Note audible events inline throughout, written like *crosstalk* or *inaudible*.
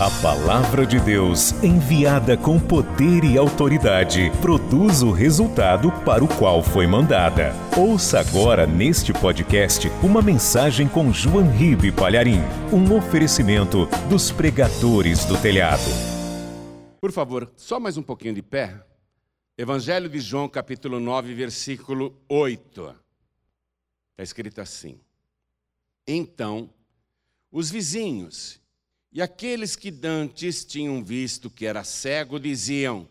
A palavra de Deus, enviada com poder e autoridade, produz o resultado para o qual foi mandada. Ouça agora neste podcast uma mensagem com João Ribe Palharim, um oferecimento dos pregadores do telhado. Por favor, só mais um pouquinho de pé. Evangelho de João, capítulo 9, versículo 8. Está escrito assim: Então, os vizinhos e aqueles que dantes tinham visto que era cego diziam: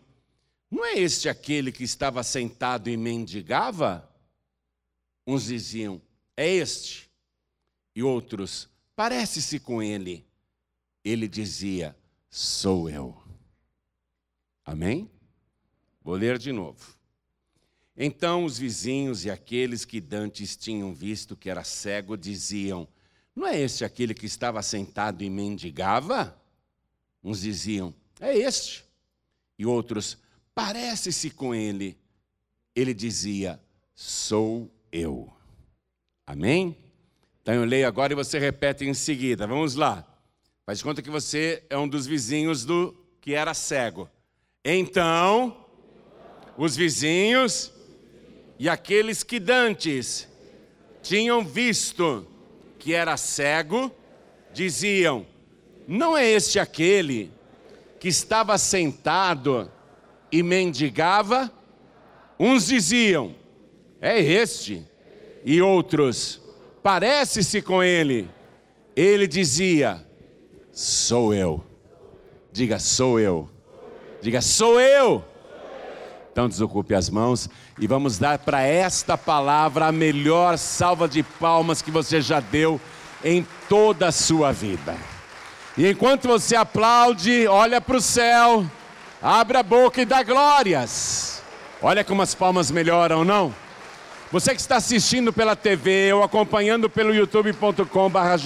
Não é este aquele que estava sentado e mendigava? Uns diziam: É este. E outros: Parece-se com ele. Ele dizia: Sou eu. Amém? Vou ler de novo. Então os vizinhos e aqueles que dantes tinham visto que era cego diziam: não é este aquele que estava sentado e mendigava? Uns diziam: É este. E outros: Parece-se com ele. Ele dizia: Sou eu. Amém? Então eu leio agora e você repete em seguida. Vamos lá. Faz conta que você é um dos vizinhos do que era cego. Então, os vizinhos e aqueles que dantes tinham visto que era cego, diziam: Não é este aquele que estava sentado e mendigava? Uns diziam: É este. E outros: Parece-se com ele. Ele dizia: Sou eu. Diga, sou eu. Diga, sou eu. Então desocupe as mãos e vamos dar para esta palavra a melhor salva de palmas que você já deu em toda a sua vida. E enquanto você aplaude, olha para o céu, abre a boca e dá glórias. Olha como as palmas melhoram, não? Você que está assistindo pela TV ou acompanhando pelo youtube.com/barra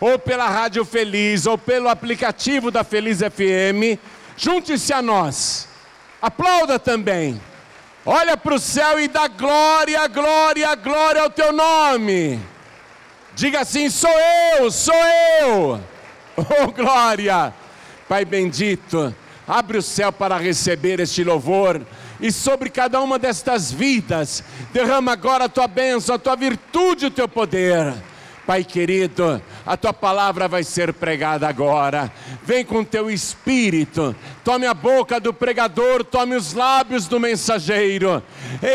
ou pela Rádio Feliz ou pelo aplicativo da Feliz FM, junte-se a nós Aplauda também. Olha para o céu e dá glória, glória, glória ao teu nome. Diga assim: sou eu, sou eu. *laughs* Oh, glória. Pai bendito, abre o céu para receber este louvor e sobre cada uma destas vidas, derrama agora a tua bênção, a tua virtude, o teu poder. Pai querido, a tua palavra vai ser pregada agora. Vem com teu espírito, tome a boca do pregador, tome os lábios do mensageiro.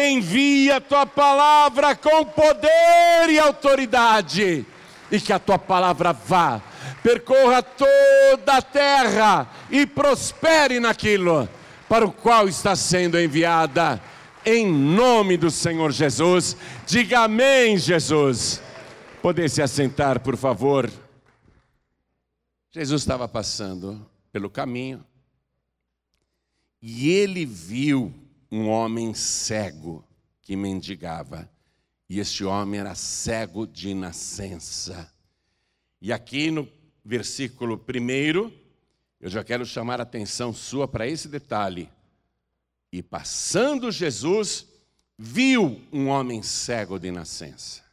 Envia a tua palavra com poder e autoridade, e que a tua palavra vá, percorra toda a terra e prospere naquilo para o qual está sendo enviada. Em nome do Senhor Jesus, diga amém, Jesus. Poder se assentar, por favor. Jesus estava passando pelo caminho e ele viu um homem cego que mendigava. E este homem era cego de nascença. E aqui no versículo primeiro, eu já quero chamar a atenção sua para esse detalhe. E passando Jesus, viu um homem cego de nascença.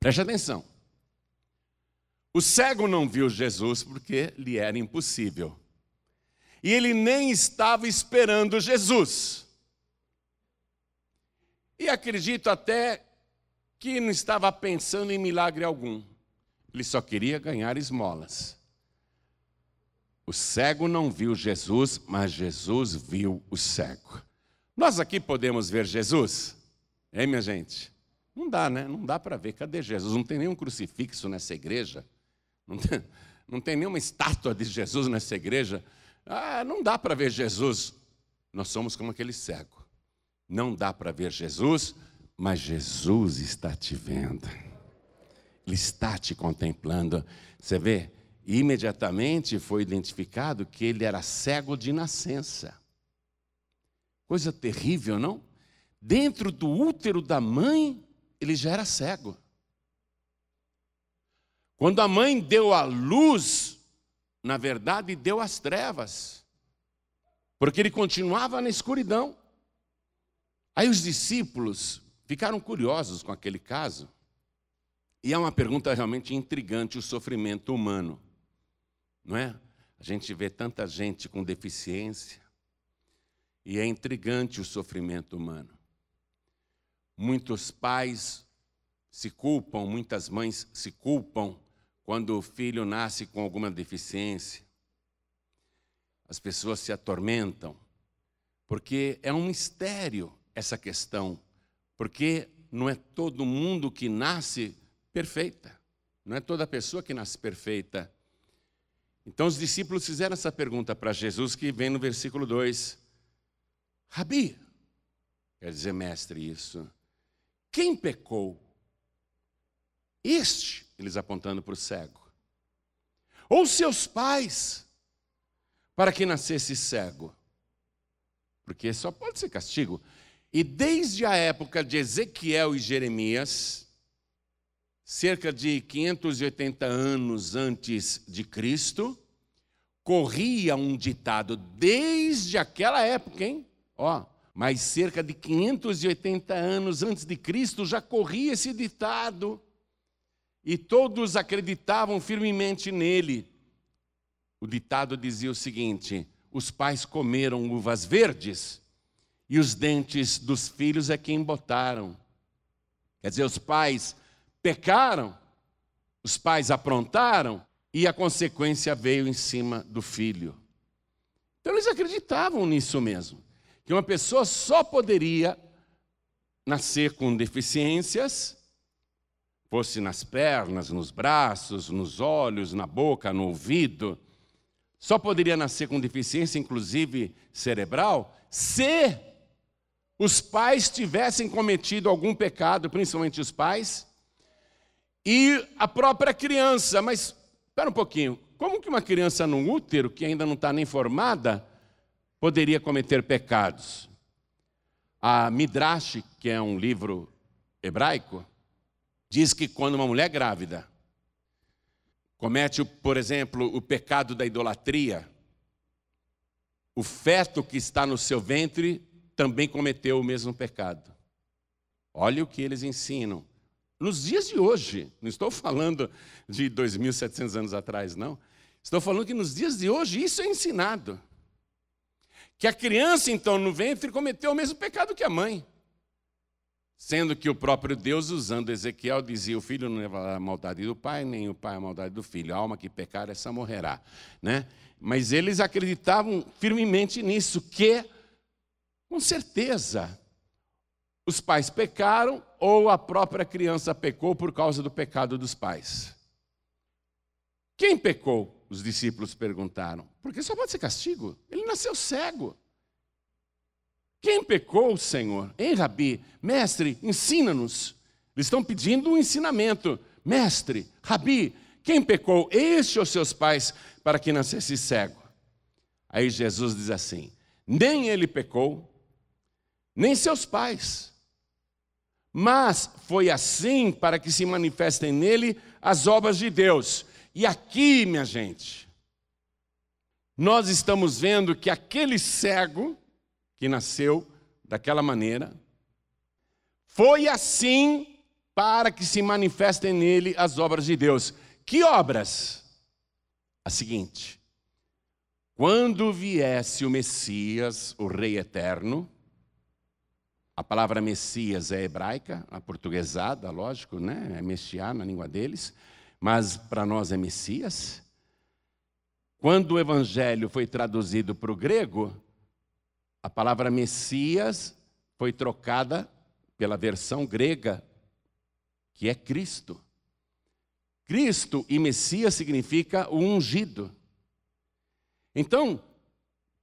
Preste atenção. O cego não viu Jesus porque lhe era impossível. E ele nem estava esperando Jesus. E acredito até que não estava pensando em milagre algum. Ele só queria ganhar esmolas. O cego não viu Jesus, mas Jesus viu o cego. Nós aqui podemos ver Jesus? Hein, minha gente? Não dá, né? Não dá para ver. Cadê Jesus? Não tem nenhum crucifixo nessa igreja. Não tem, *laughs* não tem nenhuma estátua de Jesus nessa igreja. Ah, não dá para ver Jesus. Nós somos como aquele cego. Não dá para ver Jesus, mas Jesus está te vendo. Ele está te contemplando. Você vê? imediatamente foi identificado que ele era cego de nascença. Coisa terrível, não? Dentro do útero da mãe, ele já era cego. Quando a mãe deu a luz, na verdade deu as trevas, porque ele continuava na escuridão. Aí os discípulos ficaram curiosos com aquele caso, e é uma pergunta realmente intrigante: o sofrimento humano. não é? A gente vê tanta gente com deficiência e é intrigante o sofrimento humano. Muitos pais se culpam, muitas mães se culpam quando o filho nasce com alguma deficiência. As pessoas se atormentam, porque é um mistério essa questão, porque não é todo mundo que nasce perfeita, não é toda pessoa que nasce perfeita. Então os discípulos fizeram essa pergunta para Jesus, que vem no versículo 2: Rabi, quer dizer, mestre, isso, quem pecou? Este, eles apontando para o cego, ou seus pais, para que nascesse cego? Porque só pode ser castigo. E desde a época de Ezequiel e Jeremias, cerca de 580 anos antes de Cristo, corria um ditado desde aquela época, hein? Ó, mas cerca de 580 anos antes de Cristo já corria esse ditado. E todos acreditavam firmemente nele. O ditado dizia o seguinte: os pais comeram uvas verdes e os dentes dos filhos é quem botaram. Quer dizer, os pais pecaram, os pais aprontaram e a consequência veio em cima do filho. Então eles acreditavam nisso mesmo, que uma pessoa só poderia nascer com deficiências, fosse nas pernas, nos braços, nos olhos, na boca, no ouvido, só poderia nascer com deficiência, inclusive cerebral, se os pais tivessem cometido algum pecado, principalmente os pais, e a própria criança. Mas, espera um pouquinho, como que uma criança no útero, que ainda não está nem formada, poderia cometer pecados? A Midrash, que é um livro hebraico, diz que quando uma mulher grávida comete, por exemplo, o pecado da idolatria, o feto que está no seu ventre também cometeu o mesmo pecado. Olha o que eles ensinam. Nos dias de hoje, não estou falando de 2.700 anos atrás, não. Estou falando que nos dias de hoje isso é ensinado. Que a criança, então, no ventre, cometeu o mesmo pecado que a mãe. Sendo que o próprio Deus, usando Ezequiel, dizia: O filho não leva a maldade do pai, nem o pai a maldade do filho. A alma que pecar, essa morrerá. Né? Mas eles acreditavam firmemente nisso, que, com certeza, os pais pecaram ou a própria criança pecou por causa do pecado dos pais. Quem pecou? Os discípulos perguntaram. Porque só pode ser castigo. Ele nasceu cego. Quem pecou, Senhor? Hein, Rabi? Mestre, ensina-nos. Eles estão pedindo um ensinamento. Mestre, Rabi, quem pecou? Este ou seus pais para que nascesse cego? Aí Jesus diz assim: nem ele pecou, nem seus pais mas foi assim para que se manifestem nele as obras de Deus. E aqui, minha gente, nós estamos vendo que aquele cego que nasceu daquela maneira, foi assim para que se manifestem nele as obras de Deus. Que obras? A seguinte: quando viesse o Messias, o Rei eterno, a palavra Messias é hebraica, a portuguesada, lógico, né? É Messiá na língua deles, mas para nós é Messias. Quando o evangelho foi traduzido para o grego, a palavra Messias foi trocada pela versão grega, que é Cristo. Cristo e Messias significa o ungido. Então,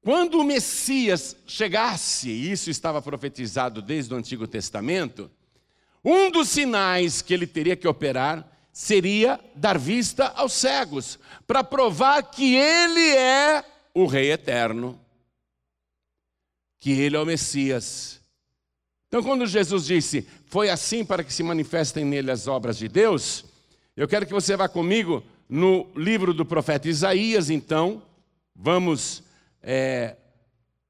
quando o Messias chegasse, e isso estava profetizado desde o Antigo Testamento, um dos sinais que ele teria que operar seria dar vista aos cegos, para provar que ele é o Rei eterno, que ele é o Messias. Então, quando Jesus disse, foi assim para que se manifestem nele as obras de Deus, eu quero que você vá comigo no livro do profeta Isaías, então, vamos é,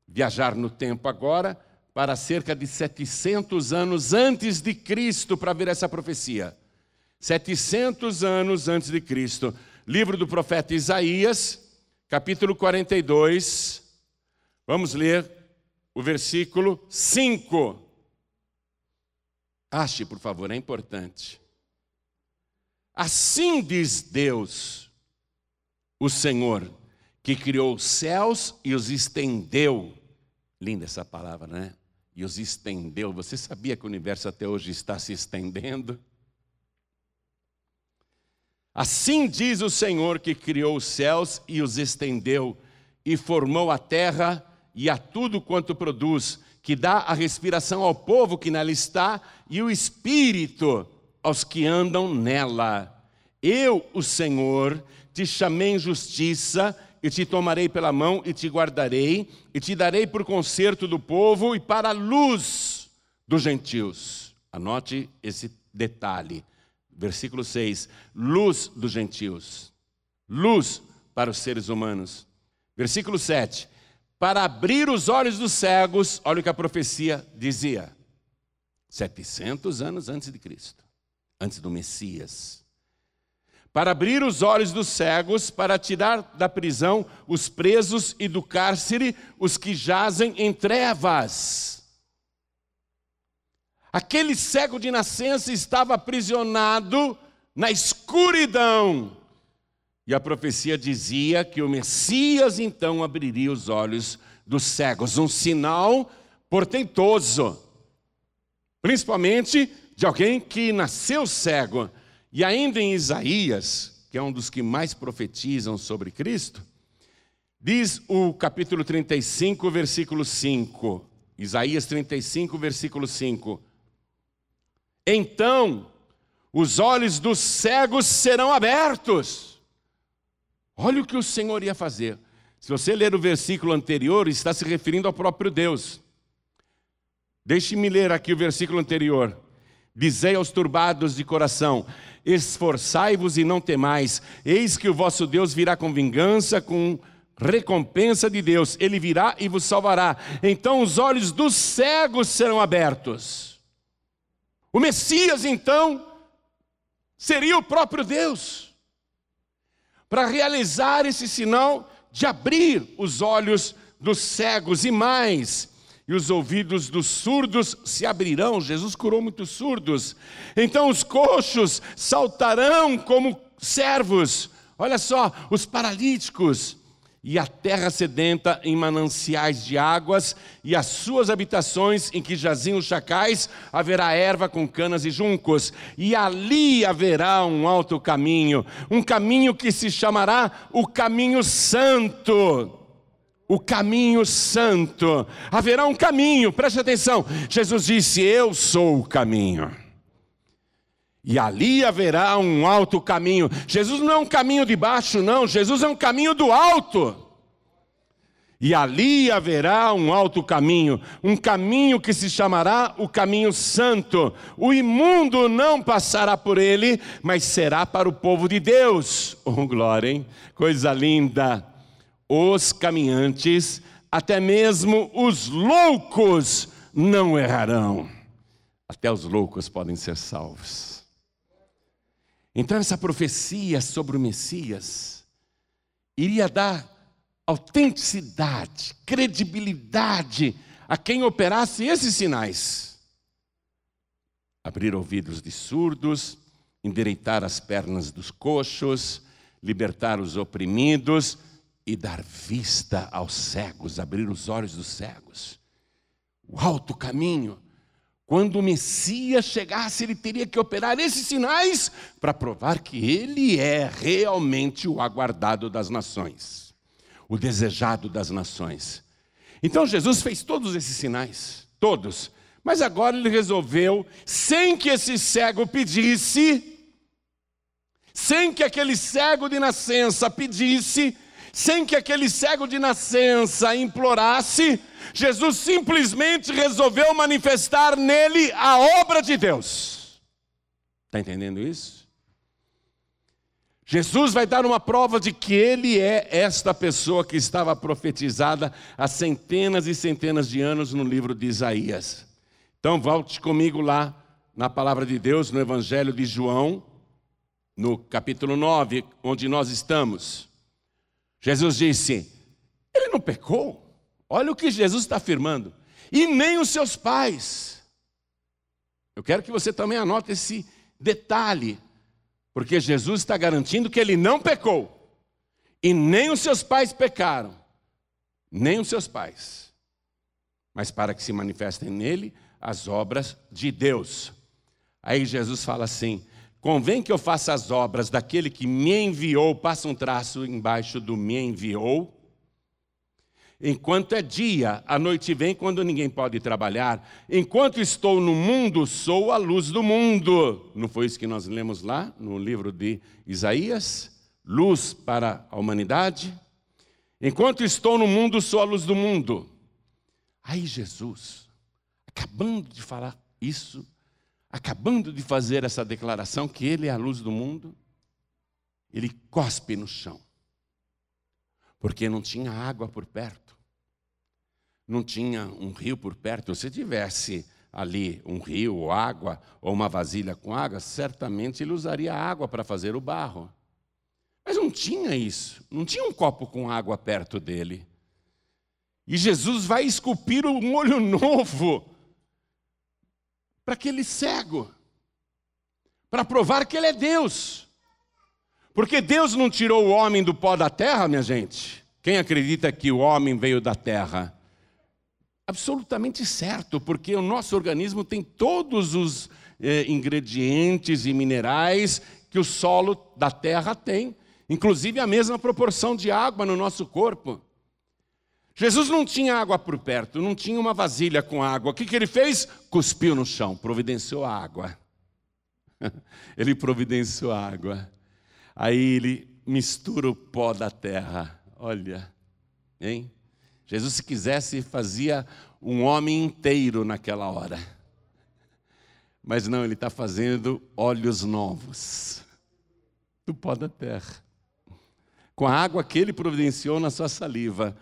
viajar no tempo agora para cerca de 700 anos antes de Cristo para ver essa profecia. 700 anos antes de Cristo. Livro do profeta Isaías, capítulo 42, vamos ler o versículo 5. Ache, por favor, é importante. Assim diz Deus, o Senhor, que criou os céus e os estendeu. Linda essa palavra, né? E os estendeu. Você sabia que o universo até hoje está se estendendo? Assim diz o Senhor que criou os céus e os estendeu, e formou a terra e a tudo quanto produz, que dá a respiração ao povo que nela está e o espírito aos que andam nela. Eu, o Senhor, te chamei em justiça e te tomarei pela mão e te guardarei e te darei por conserto do povo e para a luz dos gentios. Anote esse detalhe. Versículo 6: luz dos gentios, luz para os seres humanos. Versículo 7: para abrir os olhos dos cegos, olha o que a profecia dizia. 700 anos antes de Cristo, antes do Messias. Para abrir os olhos dos cegos, para tirar da prisão os presos e do cárcere os que jazem em trevas. Aquele cego de nascença estava aprisionado na escuridão e a profecia dizia que o Messias então abriria os olhos dos cegos, um sinal portentoso, principalmente de alguém que nasceu cego. E ainda em Isaías, que é um dos que mais profetizam sobre Cristo, diz o capítulo 35, versículo 5. Isaías 35, versículo 5. Então os olhos dos cegos serão abertos Olha o que o Senhor ia fazer. Se você ler o versículo anterior, está se referindo ao próprio Deus. Deixe-me ler aqui o versículo anterior. Dizei aos turbados de coração: Esforçai-vos e não temais, eis que o vosso Deus virá com vingança, com recompensa de Deus, ele virá e vos salvará. Então os olhos dos cegos serão abertos. O Messias, então, seria o próprio Deus para realizar esse sinal de abrir os olhos dos cegos e mais, e os ouvidos dos surdos se abrirão. Jesus curou muitos surdos. Então os coxos saltarão como servos. Olha só, os paralíticos e a terra sedenta em mananciais de águas, e as suas habitações em que jaziam os chacais, haverá erva com canas e juncos, e ali haverá um alto caminho, um caminho que se chamará o caminho santo. O caminho santo. Haverá um caminho, preste atenção. Jesus disse: Eu sou o caminho. E ali haverá um alto caminho. Jesus não é um caminho de baixo, não. Jesus é um caminho do alto. E ali haverá um alto caminho, um caminho que se chamará o caminho santo. O imundo não passará por ele, mas será para o povo de Deus. *laughs* Oh, glória, hein? Coisa linda. Os caminhantes, até mesmo os loucos, não errarão. Até os loucos podem ser salvos. Então, essa profecia sobre o Messias iria dar autenticidade, credibilidade a quem operasse esses sinais. Abrir ouvidos de surdos, endireitar as pernas dos coxos, libertar os oprimidos e dar vista aos cegos, abrir os olhos dos cegos. O alto caminho quando o Messias chegasse, ele teria que operar esses sinais para provar que ele é realmente o aguardado das nações, o desejado das nações. Então Jesus fez todos esses sinais, todos, mas agora ele resolveu, sem que esse cego pedisse, sem que aquele cego de nascença pedisse, sem que aquele cego de nascença implorasse, Jesus simplesmente resolveu manifestar nele a obra de Deus. Está entendendo isso? Jesus vai dar uma prova de que ele é esta pessoa que estava profetizada há centenas e centenas de anos no livro de Isaías. Então, volte comigo lá na palavra de Deus, no Evangelho de João, no capítulo 9, onde nós estamos. Jesus disse: Ele não pecou. Olha o que Jesus está afirmando. E nem os seus pais. Eu quero que você também anote esse detalhe, porque Jesus está garantindo que ele não pecou. E nem os seus pais pecaram, nem os seus pais, mas para que se manifestem nele as obras de Deus. Aí Jesus fala assim: convém que eu faça as obras daquele que me enviou, passa um traço embaixo do me enviou. Enquanto é dia, a noite vem quando ninguém pode trabalhar. Enquanto estou no mundo, sou a luz do mundo. Não foi isso que nós lemos lá no livro de Isaías? Luz para a humanidade. Enquanto estou no mundo, sou a luz do mundo. Aí Jesus, acabando de falar isso, acabando de fazer essa declaração que Ele é a luz do mundo, ele cospe no chão, porque não tinha água por perto, não tinha um rio por perto. Se tivesse ali um rio, ou água, ou uma vasilha com água, certamente ele usaria água para fazer o barro. Mas não tinha isso, não tinha um copo com água perto dele. E Jesus vai esculpir um olho novo para aquele cego, para provar que ele é Deus. Porque Deus não tirou o homem do pó da terra, minha gente. Quem acredita que o homem veio da terra? Absolutamente certo, porque o nosso organismo tem todos os eh, ingredientes e minerais que o solo da terra tem, inclusive a mesma proporção de água no nosso corpo. Jesus não tinha água por perto, não tinha uma vasilha com água. O que, que ele fez? Cuspiu no chão, providenciou a água. *laughs* ele providenciou a água. Aí ele mistura o pó da terra. Olha, hein? Jesus, se quisesse, fazia um homem inteiro naquela hora. Mas não, ele está fazendo olhos novos do pó da terra. Com a água que ele providenciou na sua saliva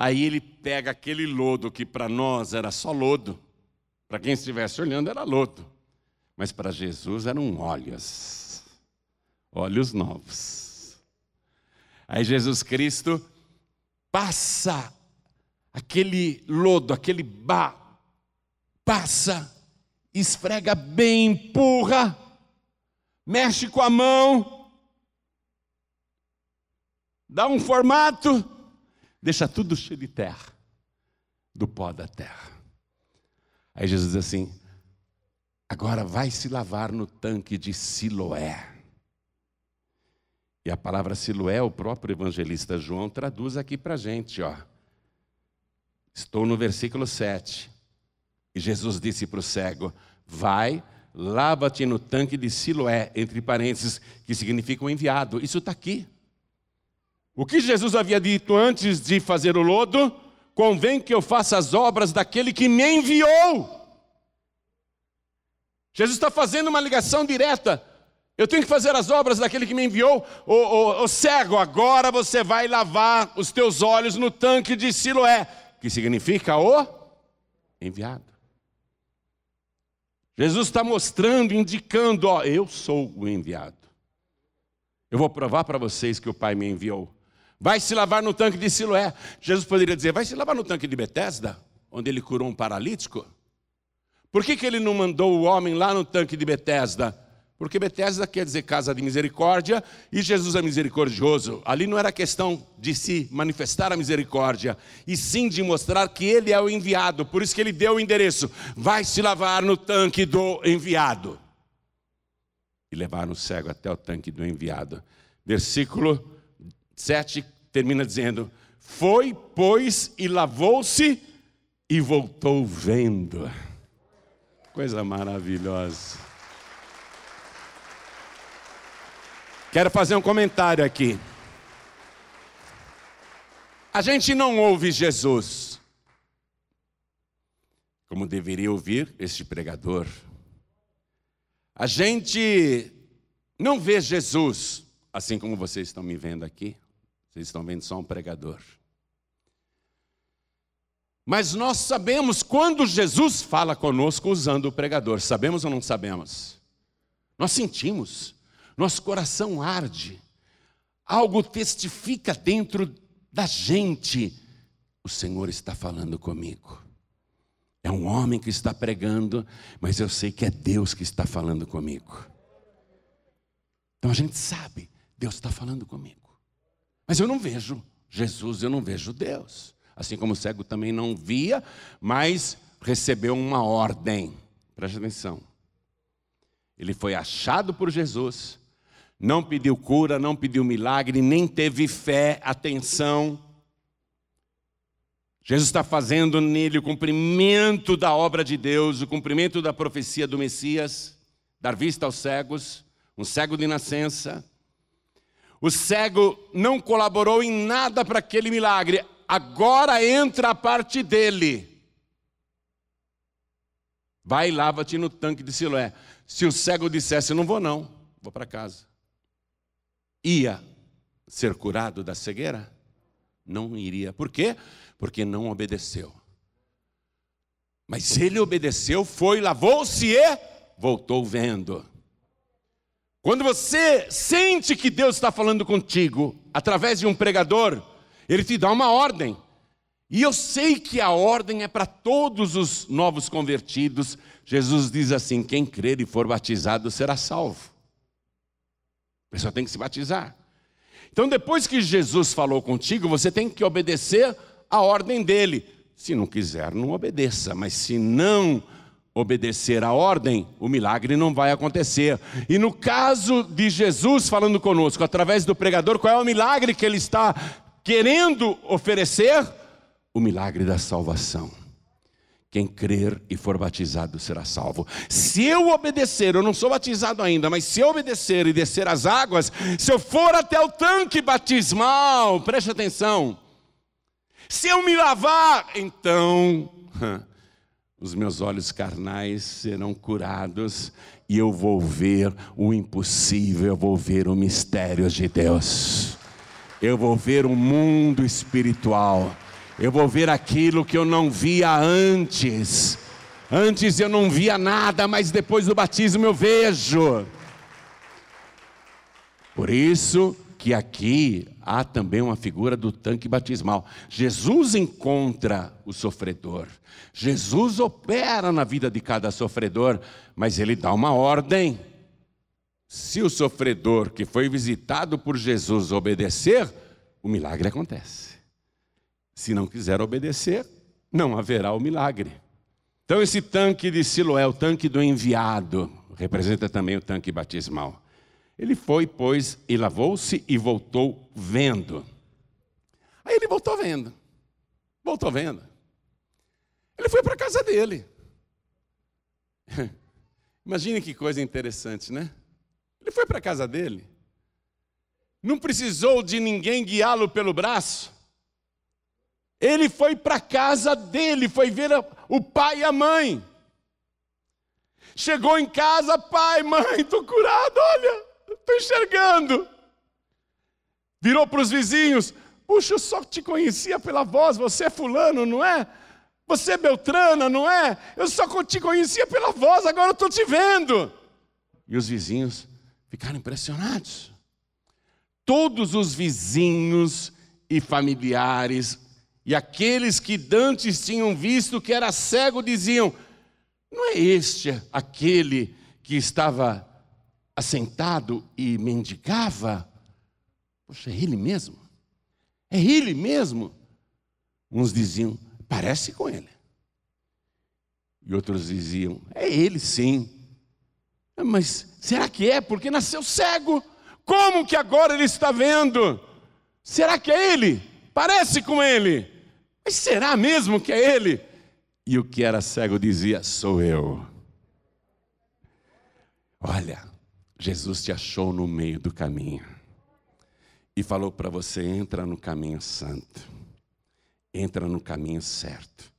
Aí ele pega aquele lodo que para nós era só lodo, para quem estivesse olhando era lodo, mas para Jesus eram óleos, óleos novos. Aí Jesus Cristo passa aquele lodo, aquele ba, passa, esfrega bem, empurra, mexe com a mão, dá um formato, deixa tudo cheio de terra, do pó da terra. Aí Jesus diz assim: agora vai se lavar no tanque de Siloé. E a palavra Siloé, o próprio evangelista João traduz aqui para a gente, ó. Estou no versículo 7. E Jesus disse para o cego: Vai, lava-te no tanque de Siloé, entre parênteses, que significa o enviado. Isso está aqui. O que Jesus havia dito antes de fazer o lodo? Convém que eu faça as obras daquele que me enviou. Jesus está fazendo uma ligação direta. Eu tenho que fazer as obras daquele que me enviou. O, o, o, cego, agora você vai lavar os teus olhos no tanque de Siloé, que significa o enviado. Jesus está mostrando, indicando: ó, eu sou o enviado. Eu vou provar para vocês que o Pai me enviou. Vai se lavar no tanque de Siloé. Jesus poderia dizer: vai se lavar no tanque de Betesda, onde ele curou um paralítico. Por que, que ele não mandou o homem lá no tanque de Betesda? Porque Betesda quer dizer casa de misericórdia e Jesus é misericordioso. Ali não era questão de se manifestar a misericórdia, e sim de mostrar que ele é o enviado. Por isso que ele deu o endereço: vai se lavar no tanque do enviado. E levaram o cego até o tanque do enviado. Versículo 7 termina dizendo: Foi, pois, e lavou-se e voltou vendo. Coisa maravilhosa. Quero fazer um comentário aqui. A gente não ouve Jesus como deveria ouvir este pregador. A gente não vê Jesus assim como vocês estão me vendo aqui. Vocês estão vendo só um pregador. Mas nós sabemos quando Jesus fala conosco usando o pregador. Sabemos ou não sabemos? Nós sentimos, nosso coração arde, algo testifica dentro da gente, o Senhor está falando comigo. É um homem que está pregando, mas eu sei que é Deus que está falando comigo. Então a gente sabe, Deus está falando comigo. Mas eu não vejo Jesus, eu não vejo Deus. Assim como o cego também não via, mas recebeu uma ordem. Preste atenção. Ele foi achado por Jesus, não pediu cura, não pediu milagre, nem teve fé, atenção. Jesus está fazendo nele o cumprimento da obra de Deus, o cumprimento da profecia do Messias, dar vista aos cegos, um cego de nascença. O cego não colaborou em nada para aquele milagre, agora entra a parte dele. Vai e lava-te no tanque de Siloé. Se o cego dissesse, não vou não, vou para casa. Ia ser curado da cegueira? Não iria. Por quê? Porque não obedeceu. Mas ele obedeceu, foi, lavou-se e voltou vendo. Quando você sente que Deus está falando contigo através de um pregador, ele te dá uma ordem. E eu sei que a ordem é para todos os novos convertidos. Jesus diz assim: quem crer e for batizado será salvo. A pessoa tem que se batizar. Então, depois que Jesus falou contigo, você tem que obedecer a ordem dele. Se não quiser, não obedeça, mas se não obedecer a ordem, o milagre não vai acontecer. E no caso de Jesus falando conosco, através do pregador, qual é o milagre que ele está querendo oferecer? O milagre da salvação. Quem crer e for batizado será salvo. Se eu obedecer, eu não sou batizado ainda, mas se eu obedecer e descer as águas, se eu for até o tanque batismal, preste atenção. Se eu me lavar, então *laughs* os meus olhos carnais serão curados e eu vou ver o impossível, eu vou ver o mistério de Deus. Eu vou ver o mundo espiritual. Eu vou ver aquilo que eu não via antes. Antes eu não via nada, mas depois do batismo eu vejo. Por isso que aqui há também uma figura do tanque batismal. Jesus encontra o sofredor. Jesus opera na vida de cada sofredor, mas ele dá uma ordem. Se o sofredor que foi visitado por Jesus obedecer, o milagre acontece. Se não quiser obedecer, não haverá o milagre. Então, esse tanque de Siloé, o tanque do enviado, representa também o tanque batismal. Ele foi, pois, e lavou-se e voltou vendo. Aí ele voltou vendo. Voltou vendo. Ele foi para a casa dele. *laughs* Imagine que coisa interessante, né? Ele foi para a casa dele. Não precisou de ninguém guiá-lo pelo braço. Ele foi para casa dele, foi ver o pai e a mãe. Chegou em casa, pai, mãe, estou curado, olha, estou enxergando. Virou para os vizinhos: Puxa, eu só te conhecia pela voz, você é fulano, não é? Você é Beltrana, não é? Eu só te conhecia pela voz, agora estou te vendo. E os vizinhos ficaram impressionados. Todos os vizinhos e familiares e aqueles que dantes tinham visto que era cego diziam: Não é este aquele que estava assentado e mendigava? Poxa, é ele mesmo? É ele mesmo? Uns diziam: Parece com ele. E outros diziam: É ele sim. Mas será que é? Porque nasceu cego. Como que agora ele está vendo? Será que é ele? Parece com ele. Mas será mesmo que é ele? E o que era cego dizia: Sou eu. Olha, Jesus te achou no meio do caminho e falou para você: entra no caminho santo, entra no caminho certo,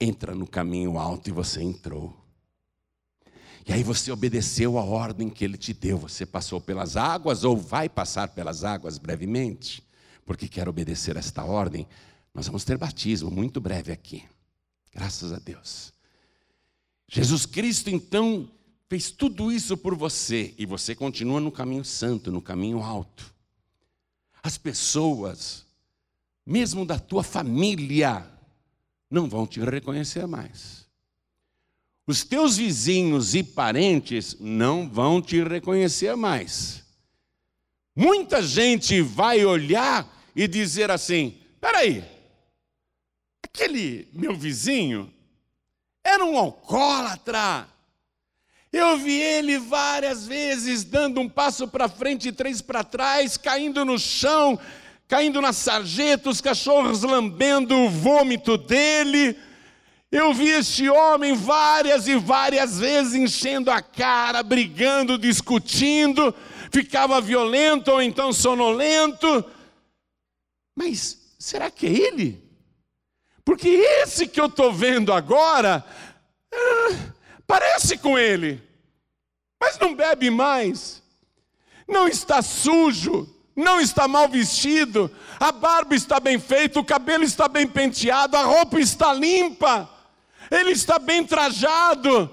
entra no caminho alto e você entrou. E aí você obedeceu a ordem que ele te deu. Você passou pelas águas ou vai passar pelas águas brevemente, porque quer obedecer esta ordem. Nós vamos ter batismo muito breve aqui. Graças a Deus. Jesus Cristo, então, fez tudo isso por você e você continua no caminho santo, no caminho alto. As pessoas mesmo da tua família, não vão te reconhecer mais. Os teus vizinhos e parentes não vão te reconhecer mais. Muita gente vai olhar e dizer assim: peraí, aquele meu vizinho era um alcoólatra. Eu vi ele várias vezes dando um passo para frente e três para trás, caindo no chão, caindo na sarjeta, os cachorros lambendo o vômito dele. Eu vi este homem várias e várias vezes enchendo a cara, brigando, discutindo, ficava violento ou então sonolento. Mas será que é ele? Porque esse que eu estou vendo agora, ah, parece com ele, mas não bebe mais, não está sujo, não está mal vestido, a barba está bem feita, o cabelo está bem penteado, a roupa está limpa ele está bem trajado,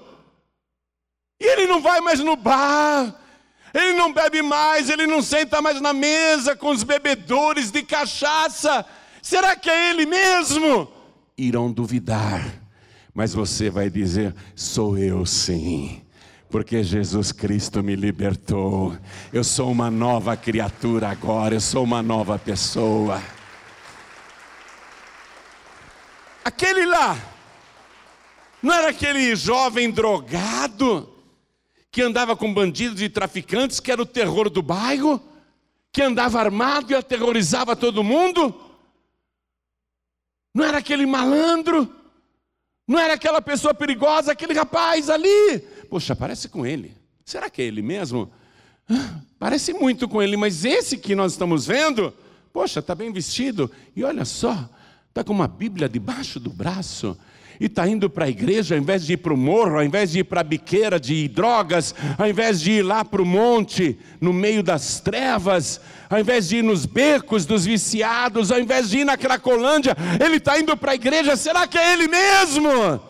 e ele não vai mais no bar, ele não bebe mais, ele não senta mais na mesa com os bebedores de cachaça. Será que é ele mesmo? Irão duvidar, mas você vai dizer: sou eu sim porque Jesus Cristo me libertou. Eu sou uma nova criatura agora, eu sou uma nova pessoa. Aquele lá, não era aquele jovem drogado que andava com bandidos e traficantes, que era o terror do bairro, que andava armado e aterrorizava todo mundo? Não era aquele malandro? Não era aquela pessoa perigosa, aquele rapaz ali? Poxa, parece com ele. Será que é ele mesmo? Ah, parece muito com ele, mas esse que nós estamos vendo, poxa, está bem vestido. E olha só, está com uma Bíblia debaixo do braço e está indo para a igreja, ao invés de ir para o morro, ao invés de ir para a biqueira de drogas, ao invés de ir lá para o monte, no meio das trevas, ao invés de ir nos becos dos viciados, ao invés de ir na Cracolândia, ele está indo para a igreja, será que é ele mesmo?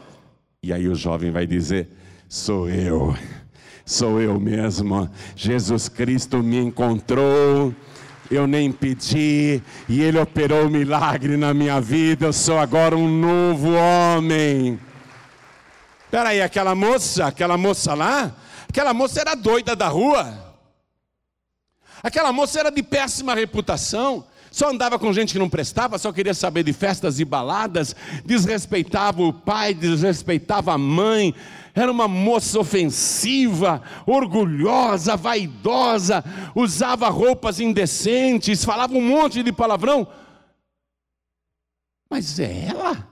E aí o jovem vai dizer: Sou eu, sou eu mesmo, Jesus Cristo me encontrou eu nem pedi, e Ele operou um milagre na minha vida, eu sou agora um novo homem. Espera aí, aquela moça, aquela moça lá, aquela moça era doida da rua. Aquela moça era de péssima reputação, só andava com gente que não prestava, só queria saber de festas e baladas, desrespeitava o pai, desrespeitava a mãe, era uma moça ofensiva, orgulhosa, vaidosa, usava roupas indecentes, falava um monte de palavrão. Mas é ela?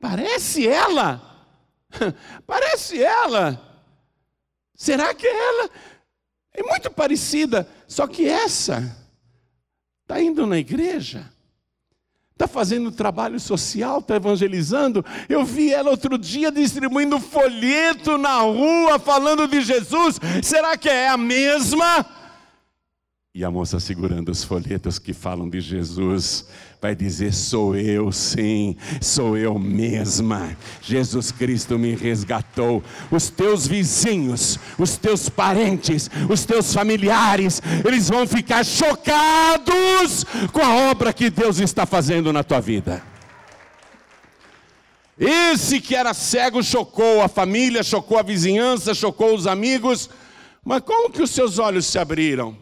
Parece ela? *laughs* Parece ela. Será que é ela? É muito parecida, só que essa está indo na igreja está fazendo trabalho social, está evangelizando. Eu vi ela outro dia distribuindo folheto na rua, falando de Jesus. Será que é a mesma? E a moça segurando os folhetos que falam de Jesus, vai dizer: Sou eu, sim, sou eu mesma. Jesus Cristo me resgatou. Os teus vizinhos, os teus parentes, os teus familiares, eles vão ficar chocados com a obra que Deus está fazendo na tua vida. Esse que era cego chocou a família, chocou a vizinhança, chocou os amigos, mas como que os seus olhos se abriram?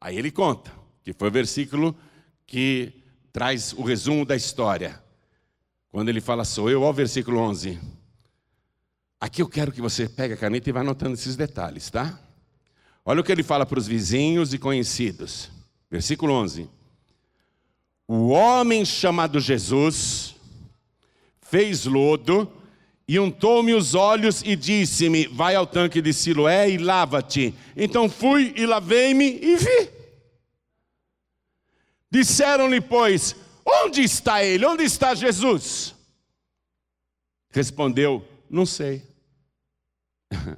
Aí ele conta, que foi o versículo que traz o resumo da história. Quando ele fala, sou eu, ao versículo 11. Aqui eu quero que você pegue a caneta e vá anotando esses detalhes, tá? Olha o que ele fala para os vizinhos e conhecidos. Versículo 11. O homem chamado Jesus fez lodo e untou-me os olhos e disse-me: Vai ao tanque de Siloé e lava-te. Então fui e lavei-me e vi. Disseram-lhe, pois: Onde está ele? Onde está Jesus? Respondeu: Não sei. *laughs*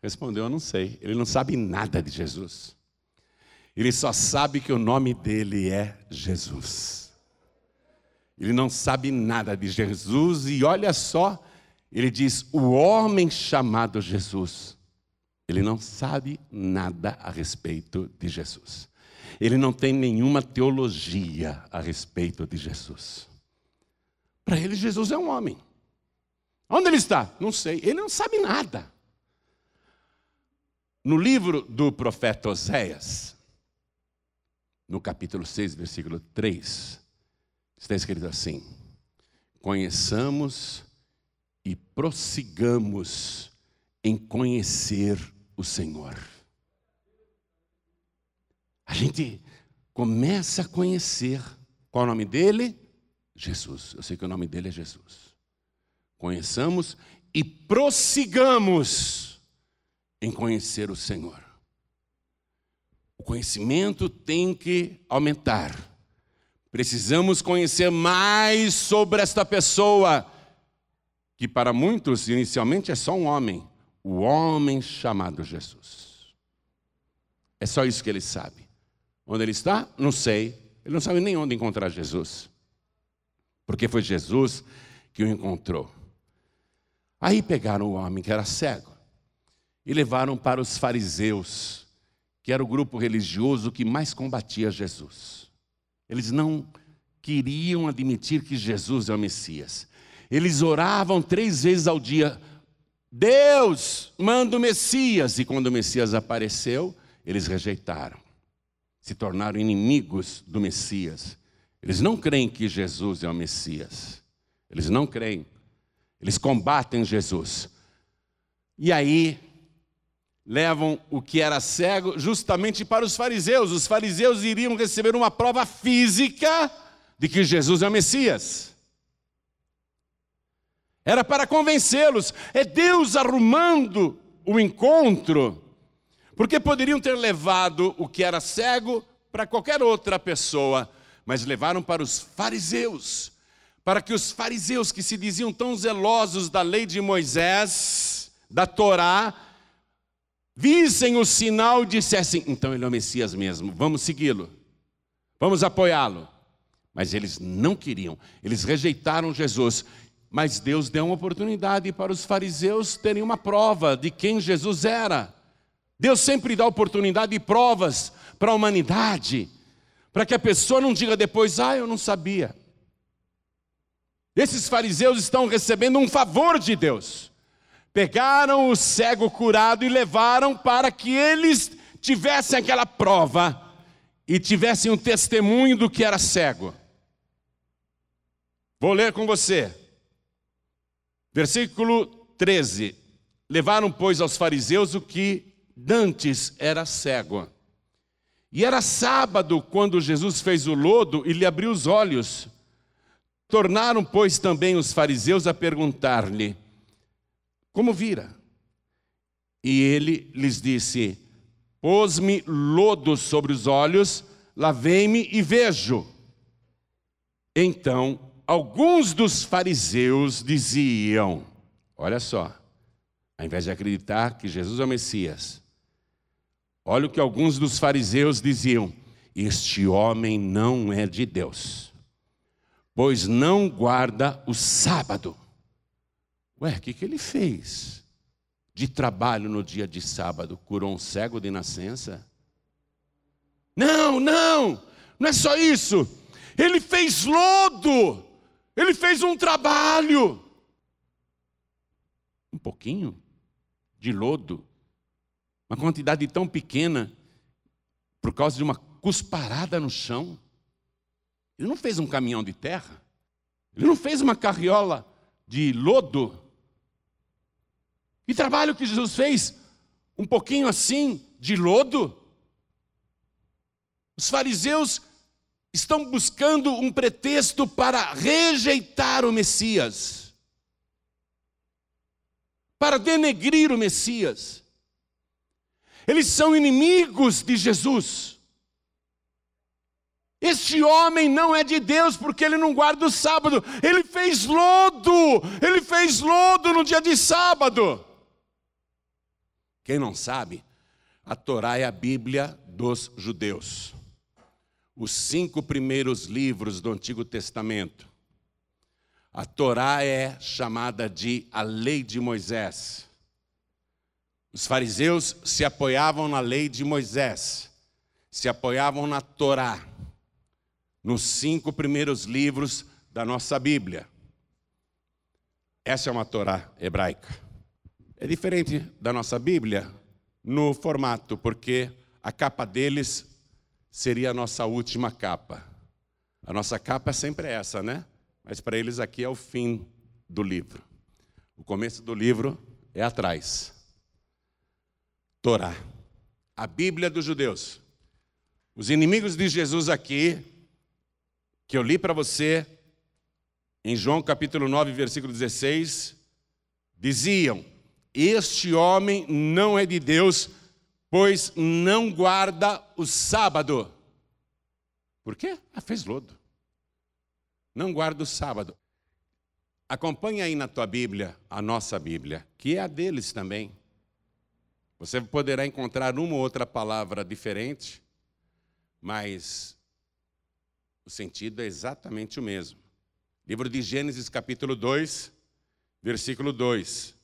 Respondeu: Não sei. Ele não sabe nada de Jesus. Ele só sabe que o nome dele é Jesus. Ele não sabe nada de Jesus e olha só, ele diz: o homem chamado Jesus. Ele não sabe nada a respeito de Jesus. Ele não tem nenhuma teologia a respeito de Jesus. Para ele, Jesus é um homem. Onde ele está? Não sei. Ele não sabe nada. No livro do profeta Oséias, no capítulo 6, versículo 3, está escrito assim: Conheçamos e prossigamos em conhecer o Senhor. A gente começa a conhecer. Qual é o nome dele? Jesus. Eu sei que o nome dele é Jesus. Conheçamos e prossigamos em conhecer o Senhor. O conhecimento tem que aumentar. Precisamos conhecer mais sobre esta pessoa, que para muitos inicialmente é só um homem, o homem chamado Jesus. É só isso que ele sabe. Onde ele está? Não sei. Ele não sabe nem onde encontrar Jesus. Porque foi Jesus que o encontrou. Aí pegaram o homem que era cego e levaram para os fariseus, que era o grupo religioso que mais combatia Jesus. Eles não queriam admitir que Jesus é o Messias. Eles oravam três vezes ao dia: Deus, manda o Messias. E quando o Messias apareceu, eles rejeitaram, se tornaram inimigos do Messias. Eles não creem que Jesus é o Messias. Eles não creem. Eles combatem Jesus. E aí, levam o que era cego justamente para os fariseus. Os fariseus iriam receber uma prova física de que Jesus é o Messias. Era para convencê-los. É Deus arrumando o encontro, porque poderiam ter levado o que era cego para qualquer outra pessoa, mas levaram para os fariseus, para que os fariseus que se diziam tão zelosos da lei de Moisés, da Torá, vissem o sinal e dissessem: então ele é o Messias mesmo, vamos segui-lo, vamos apoiá-lo. Mas eles não queriam, eles rejeitaram Jesus. Mas Deus deu uma oportunidade para os fariseus terem uma prova de quem Jesus era. Deus sempre dá oportunidade e provas para a humanidade, para que a pessoa não diga depois, ah, eu não sabia. Esses fariseus estão recebendo um favor de Deus. Pegaram o cego curado e levaram para que eles tivessem aquela prova e tivessem um testemunho do que era cego. Vou ler com você. Versículo 13. Levaram, pois, aos fariseus o que dantes era cego. E era sábado quando Jesus fez o lodo e lhe abriu os olhos. Tornaram, pois, também os fariseus a perguntar-lhe: como vira? E ele lhes disse: Pôs-me lodo sobre os olhos, lavei-me e vejo. Então, alguns dos fariseus diziam: Olha só, ao invés de acreditar que Jesus é o Messias, olha o que alguns dos fariseus diziam: Este homem não é de Deus, pois não guarda o sábado. Ué, o que, que ele fez? De trabalho no dia de sábado, curou um cego de nascença? Não, não, não é só isso. Ele fez lodo, ele fez um trabalho. Um pouquinho de lodo, uma quantidade tão pequena, por causa de uma cusparada no chão. Ele não fez um caminhão de terra, ele não fez uma carriola de lodo, que trabalho que Jesus fez? Um pouquinho assim, de lodo? Os fariseus estão buscando um pretexto para rejeitar o Messias, para denegrir o Messias. Eles são inimigos de Jesus. Este homem não é de Deus porque ele não guarda o sábado. Ele fez lodo, ele fez lodo no dia de sábado. Quem não sabe, a Torá é a Bíblia dos judeus. Os cinco primeiros livros do Antigo Testamento. A Torá é chamada de a Lei de Moisés. Os fariseus se apoiavam na lei de Moisés, se apoiavam na Torá, nos cinco primeiros livros da nossa Bíblia. Essa é uma Torá hebraica. É diferente da nossa Bíblia no formato, porque a capa deles seria a nossa última capa. A nossa capa é sempre essa, né? Mas para eles aqui é o fim do livro. O começo do livro é atrás. Torá. A Bíblia dos judeus. Os inimigos de Jesus aqui, que eu li para você, em João capítulo 9, versículo 16, diziam: Este homem não é de Deus, pois não guarda o sábado. Por quê? Ah, fez lodo. Não guarda o sábado. Acompanhe aí na tua Bíblia, a nossa Bíblia, que é a deles também. Você poderá encontrar uma ou outra palavra diferente, mas o sentido é exatamente o mesmo. Livro de Gênesis, capítulo 2, versículo 2.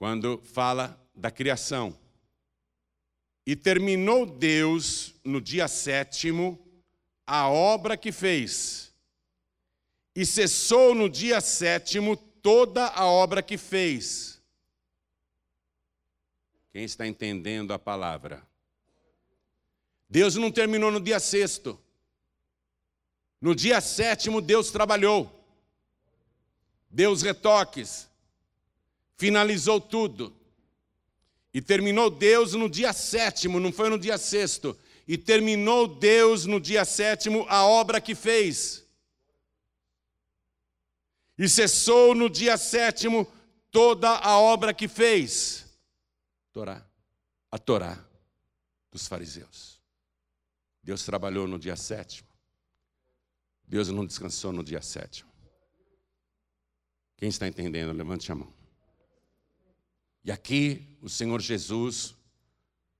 Quando fala da criação. E terminou Deus no dia sétimo a obra que fez. E cessou no dia sétimo toda a obra que fez. Quem está entendendo a palavra? Deus não terminou no dia sexto. No dia sétimo, Deus trabalhou. Deus retoques. Finalizou tudo. E terminou Deus no dia sétimo, não foi no dia sexto. E terminou Deus no dia sétimo a obra que fez. E cessou no dia sétimo toda a obra que fez. Torá, a Torá dos fariseus. Deus trabalhou no dia sétimo. Deus não descansou no dia sétimo. Quem está entendendo, levante a mão. E aqui o Senhor Jesus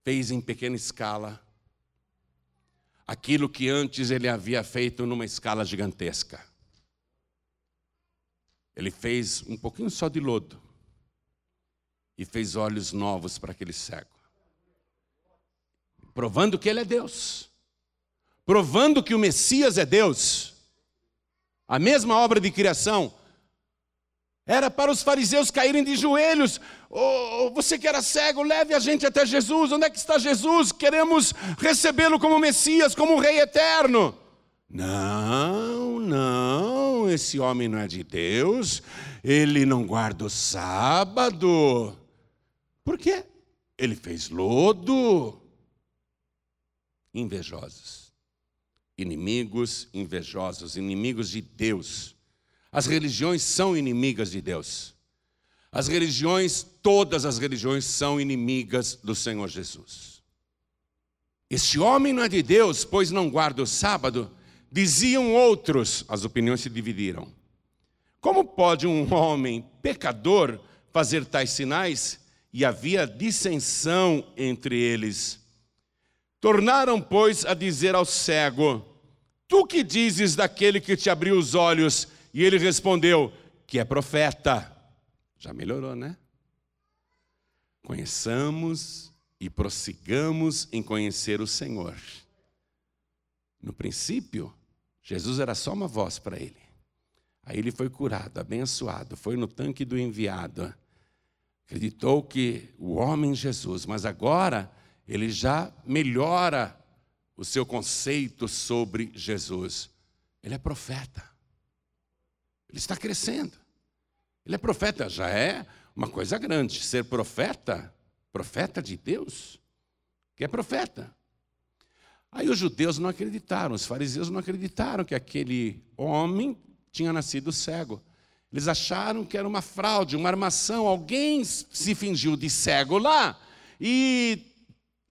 fez em pequena escala aquilo que antes ele havia feito numa escala gigantesca. Ele fez um pouquinho só de lodo e fez olhos novos para aquele cego, provando que ele é Deus, provando que o Messias é Deus. A mesma obra de criação era para os fariseus caírem de joelhos. Oh, você que era cego, leve a gente até Jesus. Onde é que está Jesus? Queremos recebê-lo como Messias, como Rei eterno. Não, não, esse homem não é de Deus. Ele não guarda o sábado. Por quê? Ele fez lodo. Invejosos. Inimigos invejosos, inimigos de Deus as religiões são inimigas de Deus. As religiões, todas as religiões, são inimigas do Senhor Jesus. Este homem não é de Deus, pois não guarda o sábado, diziam outros, as opiniões se dividiram. Como pode um homem pecador fazer tais sinais? E havia dissensão entre eles. Tornaram, pois, a dizer ao cego: Tu que dizes daquele que te abriu os olhos, e ele respondeu: que é profeta. Já melhorou, né? Conheçamos e prossigamos em conhecer o Senhor. No princípio, Jesus era só uma voz para ele. Aí ele foi curado, abençoado, foi no tanque do enviado. Acreditou que o homem Jesus, mas agora ele já melhora o seu conceito sobre Jesus. Ele é profeta. Ele está crescendo. Ele é profeta, já é uma coisa grande. Ser profeta, profeta de Deus, que é profeta. Aí os judeus não acreditaram, os fariseus não acreditaram que aquele homem tinha nascido cego. Eles acharam que era uma fraude, uma armação, alguém se fingiu de cego lá e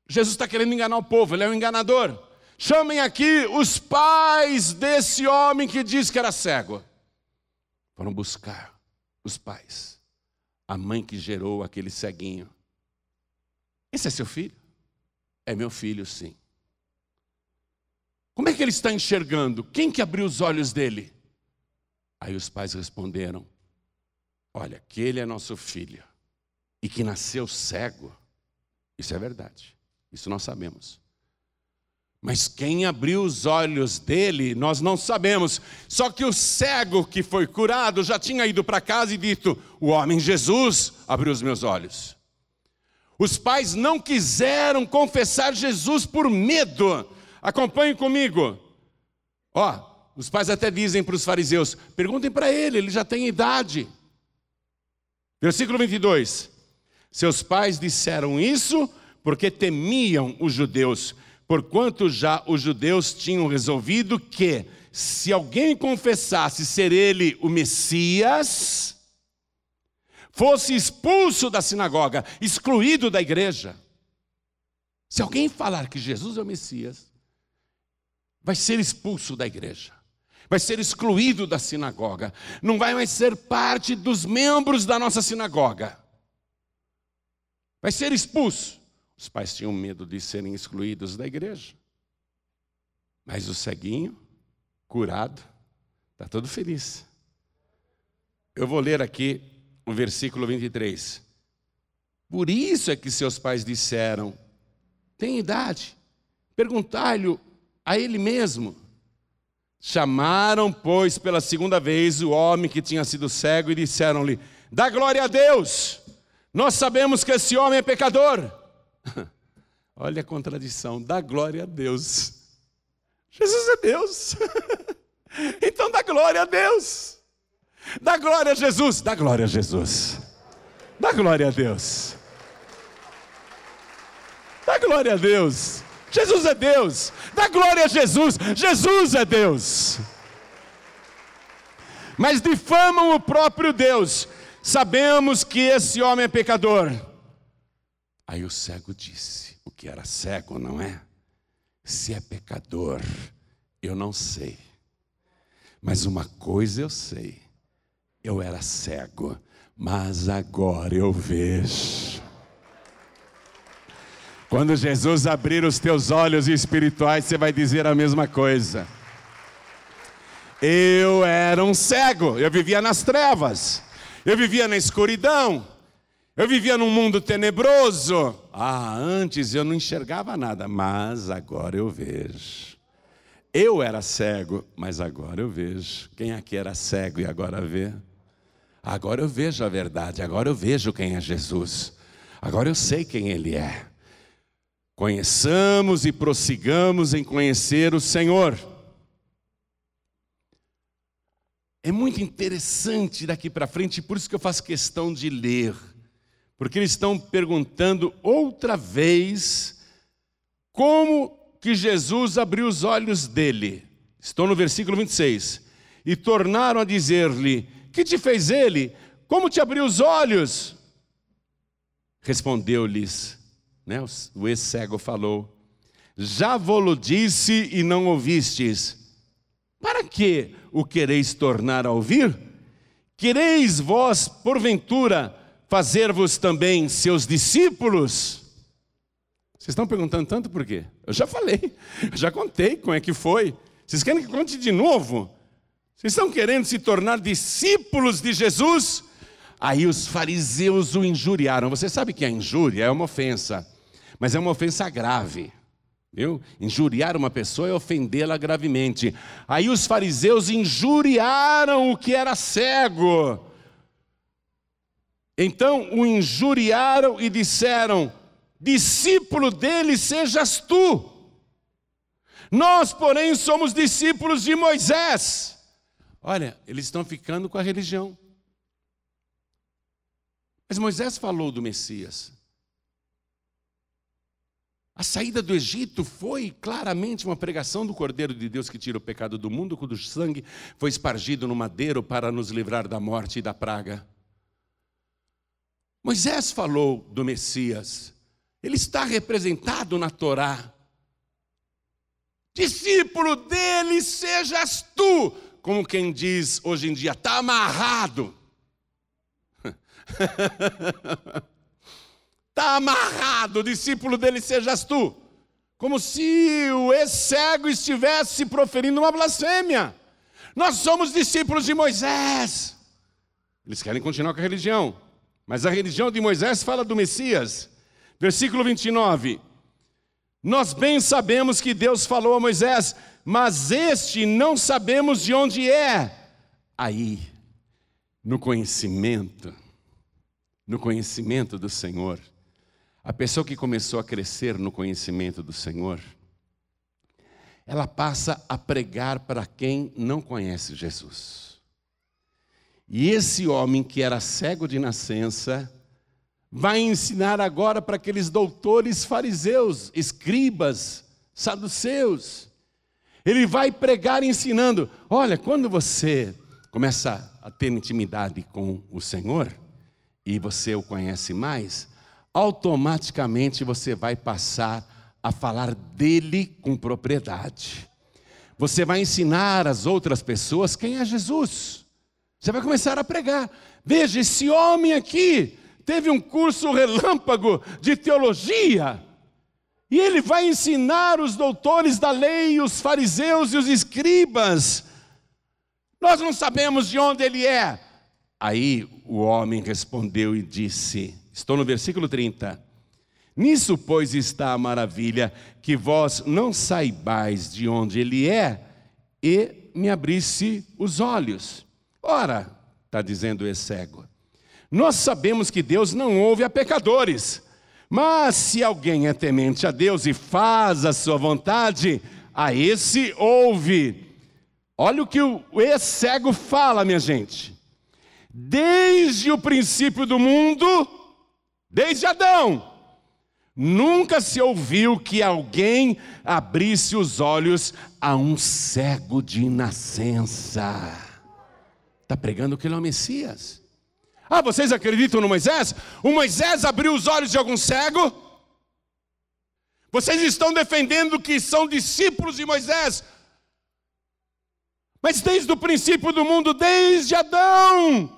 Jesus está querendo enganar o povo, ele é um enganador. Chamem aqui os pais desse homem que diz que era cego. Foram buscar os pais, a mãe que gerou aquele ceguinho. Esse é seu filho? É meu filho, sim. Como é que ele está enxergando? Quem que abriu os olhos dele? Aí os pais responderam: Olha, aquele é nosso filho e que nasceu cego. Isso é verdade. Isso nós sabemos. Mas quem abriu os olhos dele, nós não sabemos. Só que o cego que foi curado já tinha ido para casa e dito: O homem Jesus abriu os meus olhos. Os pais não quiseram confessar Jesus por medo. Acompanhe comigo. Ó, os pais até dizem para os fariseus: perguntem para ele, ele já tem idade. Versículo 22. Seus pais disseram isso porque temiam os judeus, porquanto já os judeus tinham resolvido que, se alguém confessasse ser ele o Messias, fosse expulso da sinagoga, excluído da igreja. Se alguém falar que Jesus é o Messias, vai ser expulso da igreja vai ser excluído da sinagoga, não vai mais ser parte dos membros da nossa sinagoga, vai ser expulso. Os pais tinham medo de serem excluídos da igreja, mas o ceguinho, curado, está todo feliz. Eu vou ler aqui o versículo 23. Por isso é que seus pais disseram: tem idade, perguntai-lhe a ele mesmo. Chamaram, pois, pela segunda vez o homem que tinha sido cego e disseram-lhe: Dá glória a Deus, nós sabemos que esse homem é pecador. *laughs* Olha a contradição: dá glória a Deus. Jesus é Deus. *laughs* então dá glória a Deus. Dá glória a Jesus. Dá glória a Jesus. Dá glória a Deus. Dá glória a Deus. Jesus é Deus. Dá glória a Jesus. Jesus é Deus. Mas difamam o próprio Deus. Sabemos que esse homem é pecador. Aí o cego disse: O que era cego, não é? Se é pecador, eu não sei. Mas uma coisa eu sei: eu era cego, mas agora eu vejo. Quando Jesus abrir os teus olhos espirituais, você vai dizer a mesma coisa. Eu era um cego, eu vivia nas trevas, eu vivia na escuridão, eu vivia num mundo tenebroso. Ah, antes eu não enxergava nada, mas agora eu vejo. Eu era cego, mas agora eu vejo. Quem aqui era cego e agora vê? Agora eu vejo a verdade, agora eu vejo quem é Jesus. Agora eu sei quem Ele é. Conheçamos e prossigamos em conhecer o Senhor. É muito interessante daqui para frente, por isso que eu faço questão de ler, porque eles estão perguntando outra vez como que Jesus abriu os olhos dele. Estou no versículo 26. E tornaram a dizer-lhe: Que te fez ele? Como te abriu os olhos? Respondeu-lhes: né? O ex-cego falou: Já vou-lo disse e não ouvistes. Para que o quereis tornar a ouvir? Quereis vós, porventura, fazer-vos também seus discípulos? Vocês estão perguntando tanto por quê? Eu já falei, eu já contei como é que foi. Vocês querem que conte de novo? Vocês estão querendo se tornar discípulos de Jesus? Aí os fariseus o injuriaram. Você sabe que a injúria é uma ofensa mas é uma ofensa grave. Viu? Injuriar uma pessoa é ofendê-la gravemente. Aí os fariseus injuriaram o que era cego. Então o injuriaram e disseram: Discípulo dele sejas tu. Nós, porém, somos discípulos de Moisés. Olha, eles estão ficando com a religião. Mas Moisés falou do Messias. A saída do Egito foi claramente uma pregação do Cordeiro de Deus que tira o pecado do mundo, cujo sangue foi espargido no madeiro para nos livrar da morte e da praga. Moisés falou do Messias, ele está representado na Torá. Discípulo dele sejas tu, como quem diz hoje em dia, está amarrado. Está *laughs* amarrado, discípulo dele sejas tu. Como se o ex-cego estivesse proferindo uma blasfêmia. Nós somos discípulos de Moisés. Eles querem continuar com a religião. Mas a religião de Moisés fala do Messias. Versículo 29. Nós bem sabemos que Deus falou a Moisés, mas este não sabemos de onde é. Aí, no conhecimento, no conhecimento do Senhor, a pessoa que começou a crescer no conhecimento do Senhor, ela passa a pregar para quem não conhece Jesus. E esse homem que era cego de nascença, vai ensinar agora para aqueles doutores fariseus, escribas, saduceus. Ele vai pregar ensinando: olha, quando você começa a ter intimidade com o Senhor e você o conhece mais, automaticamente você vai passar a falar dele com propriedade. Você vai ensinar às outras pessoas quem é Jesus. Você vai começar a pregar. Veja, esse homem aqui teve um curso relâmpago de teologia. E ele vai ensinar os doutores da lei, os fariseus e os escribas. Nós não sabemos de onde ele é. Aí o homem respondeu e disse: Estou no versículo 30. Nisso, pois, está a maravilha, que vós não saibais de onde ele é, e me abrisse os olhos. Ora, está dizendo esse cego, nós sabemos que Deus não ouve a pecadores, mas se alguém é temente a Deus e faz a sua vontade, a esse ouve. Olha o que o ex-cego fala, minha gente. Desde o princípio do mundo, desde Adão, nunca se ouviu que alguém abrisse os olhos a um cego de nascença. Está pregando que ele é o Messias. Ah, vocês acreditam no Moisés? O Moisés abriu os olhos de algum cego? Vocês estão defendendo que são discípulos de Moisés. Mas desde o princípio do mundo, desde Adão,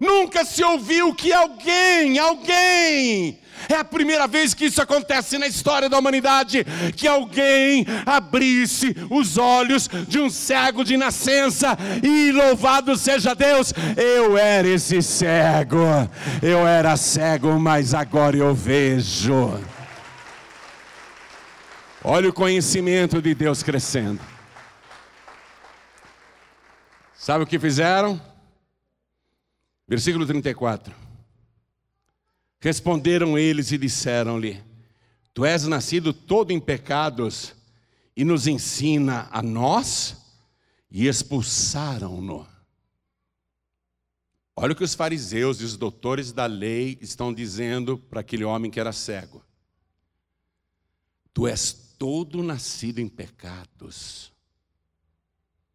nunca se ouviu que alguém, alguém, é a primeira vez que isso acontece na história da humanidade, que alguém abrisse os olhos de um cego de nascença, e louvado seja Deus, eu era esse cego, eu era cego, mas agora eu vejo. Olha o conhecimento de Deus crescendo. Sabe o que fizeram? Versículo 34. Responderam eles e disseram-lhe: Tu és nascido todo em pecados e nos ensina a nós? E expulsaram-no. Olha o que os fariseus e os doutores da lei estão dizendo para aquele homem que era cego. Tu és todo nascido em pecados.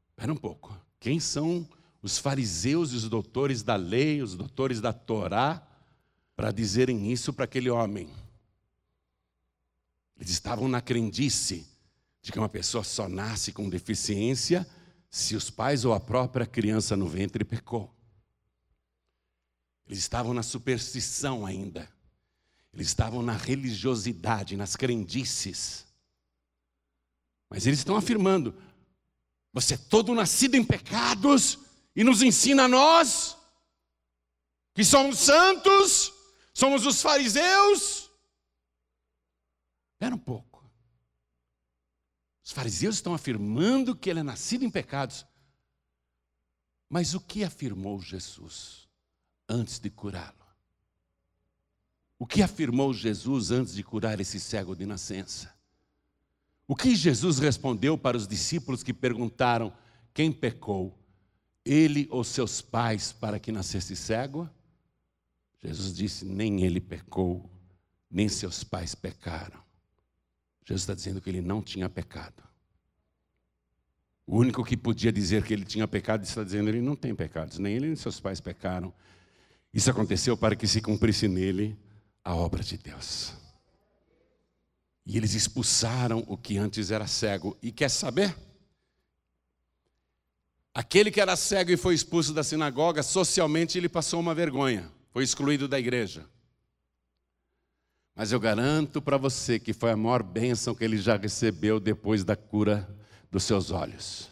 Espera um pouco. Quem são os fariseus e os doutores da lei, os doutores da Torá? Para dizerem isso para aquele homem. Eles estavam na crendice de que uma pessoa só nasce com deficiência se os pais ou a própria criança no ventre pecou. Eles estavam na superstição ainda. Eles estavam na religiosidade, nas crendices. Mas eles estão afirmando: você é todo nascido em pecados e nos ensina a nós, que somos santos, Somos os fariseus? Espera um pouco. Os fariseus estão afirmando que ele é nascido em pecados. Mas o que afirmou Jesus antes de curá-lo? O que afirmou Jesus antes de curar esse cego de nascença? O que Jesus respondeu para os discípulos que perguntaram: quem pecou, ele ou seus pais, para que nascesse cego? Jesus disse: nem ele pecou, nem seus pais pecaram. Jesus está dizendo que ele não tinha pecado. O único que podia dizer que ele tinha pecado está dizendo ele não tem pecados, nem ele nem seus pais pecaram. Isso aconteceu para que se cumprisse nele a obra de Deus. E eles expulsaram o que antes era cego. E quer saber? Aquele que era cego e foi expulso da sinagoga, socialmente ele passou uma vergonha foi excluído da igreja. Mas eu garanto para você que foi a maior bênção que ele já recebeu depois da cura dos seus olhos.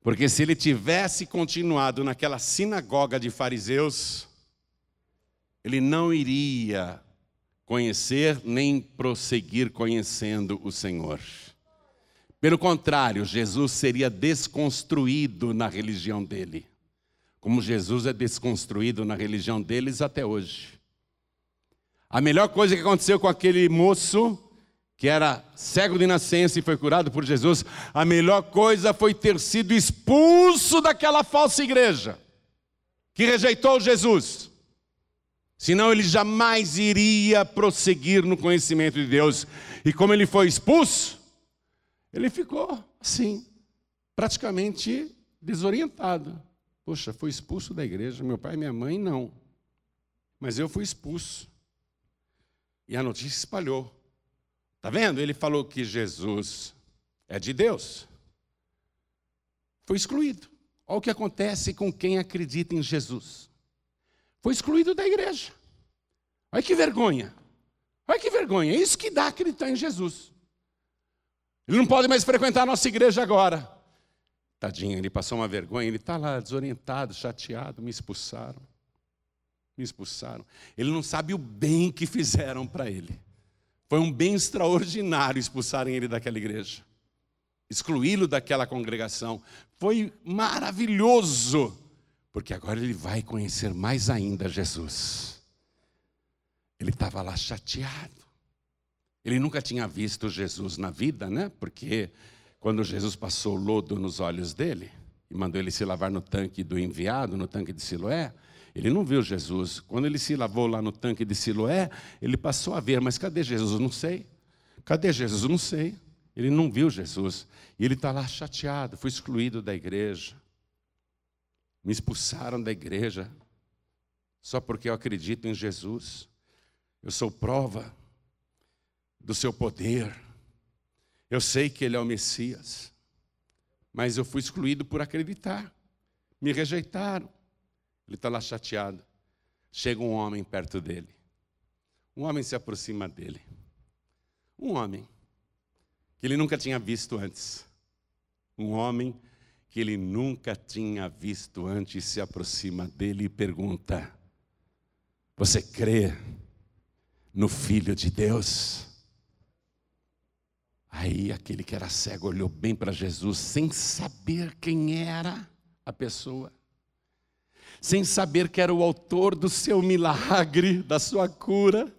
Porque se ele tivesse continuado naquela sinagoga de fariseus, ele não iria conhecer nem prosseguir conhecendo o Senhor. Pelo contrário, Jesus seria desconstruído na religião dele, como Jesus é desconstruído na religião deles até hoje. A melhor coisa que aconteceu com aquele moço, que era cego de nascença e foi curado por Jesus, a melhor coisa foi ter sido expulso daquela falsa igreja, que rejeitou Jesus. Senão ele jamais iria prosseguir no conhecimento de Deus. E como ele foi expulso, ele ficou assim, praticamente desorientado. Poxa, foi expulso da igreja, meu pai e minha mãe não. Mas eu fui expulso. E a notícia espalhou. Está vendo? Ele falou que Jesus é de Deus. Foi excluído. Olha o que acontece com quem acredita em Jesus. Foi excluído da igreja. Olha que vergonha. Olha que vergonha. É isso que dá acreditar em Jesus. Ele não pode mais frequentar a nossa igreja agora. Tadinho, ele passou uma vergonha, ele está lá desorientado, chateado, me expulsaram me expulsaram. Ele não sabe o bem que fizeram para ele. Foi um bem extraordinário expulsarem ele daquela igreja, excluí-lo daquela congregação. Foi maravilhoso, porque agora ele vai conhecer mais ainda Jesus. Ele estava lá chateado. Ele nunca tinha visto Jesus na vida, né? Porque quando Jesus passou lodo nos olhos dele e mandou ele se lavar no tanque do enviado, no tanque de Siloé, ele não viu Jesus. Quando ele se lavou lá no tanque de Siloé, ele passou a ver, mas cadê Jesus? Não sei. Cadê Jesus? Não sei. Ele não viu Jesus. E ele está lá chateado, foi excluído da igreja. Me expulsaram da igreja só porque eu acredito em Jesus. Eu sou prova do seu poder. Eu sei que ele é o Messias. Mas eu fui excluído por acreditar. Me rejeitaram. Ele está lá chateado. Chega um homem perto dele. Um homem se aproxima dele. Um homem que ele nunca tinha visto antes. Um homem que ele nunca tinha visto antes se aproxima dele e pergunta: Você crê no Filho de Deus? Aí aquele que era cego olhou bem para Jesus sem saber quem era a pessoa sem saber que era o autor do seu milagre, da sua cura.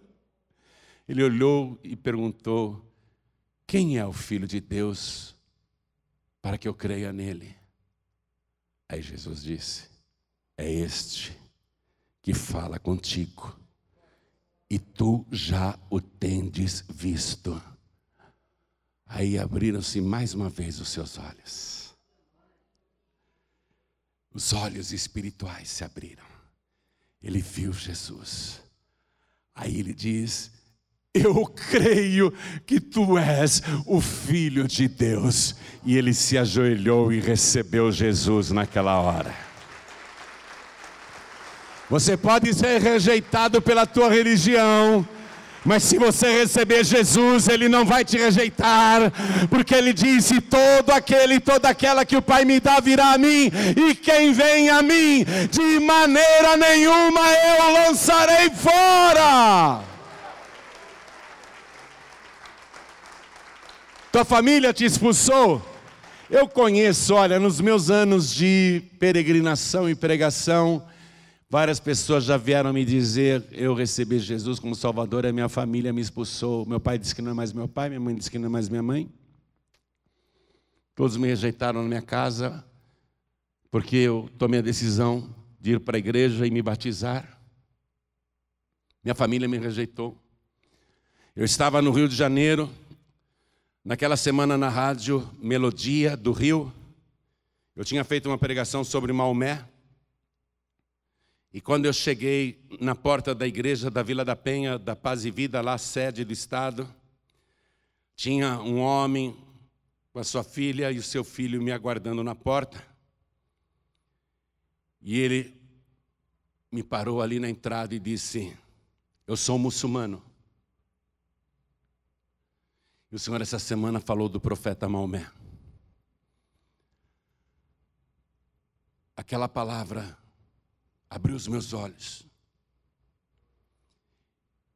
Ele olhou e perguntou: Quem é o Filho de Deus para que eu creia nele? Aí Jesus disse: É este que fala contigo, e tu já o tendes visto. Aí abriram-se mais uma vez os seus olhos. Os olhos espirituais se abriram. Ele viu Jesus. Aí ele diz: Eu creio que tu és o Filho de Deus. E ele se ajoelhou e recebeu Jesus naquela hora. Você pode ser rejeitado pela tua religião mas se você receber Jesus, Ele não vai te rejeitar, porque Ele disse: todo aquele e toda aquela que o Pai me dá virá a mim, e quem vem a mim, de maneira nenhuma eu lançarei fora. Tua família te expulsou? Eu conheço, olha, nos meus anos de peregrinação e pregação, Várias pessoas já vieram me dizer: eu recebi Jesus como Salvador, a minha família me expulsou. Meu pai disse que não é mais meu pai, minha mãe disse que não é mais minha mãe. Todos me rejeitaram na minha casa, porque eu tomei a decisão de ir para a igreja e me batizar. Minha família me rejeitou. Eu estava no Rio de Janeiro, naquela semana na rádio Melodia do Rio. Eu tinha feito uma pregação sobre Maomé. E quando eu cheguei na porta da igreja da Vila da Penha, da Paz e Vida, lá sede do Estado, tinha um homem com a sua filha e o seu filho me aguardando na porta. E ele me parou ali na entrada e disse: Eu sou muçulmano. E o Senhor, essa semana, falou do profeta Maomé. Aquela palavra abriu os meus olhos.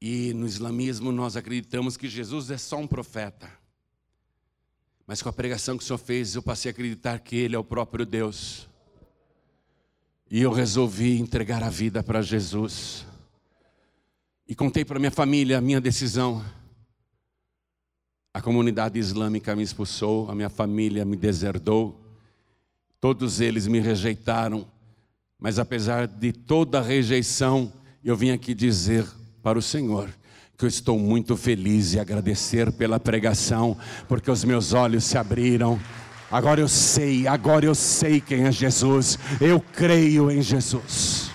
E no islamismo nós acreditamos que Jesus é só um profeta. Mas com a pregação que o Senhor fez, eu passei a acreditar que Ele é o próprio Deus. E eu resolvi entregar a vida para Jesus. E contei para minha família a minha decisão. A comunidade islâmica me expulsou, a minha família me deserdou, todos eles me rejeitaram, mas apesar de toda a rejeição, eu vim aqui dizer para o Senhor que eu estou muito feliz e agradecer pela pregação, porque os meus olhos se abriram. Agora eu sei, agora eu sei quem é Jesus. Eu creio em Jesus.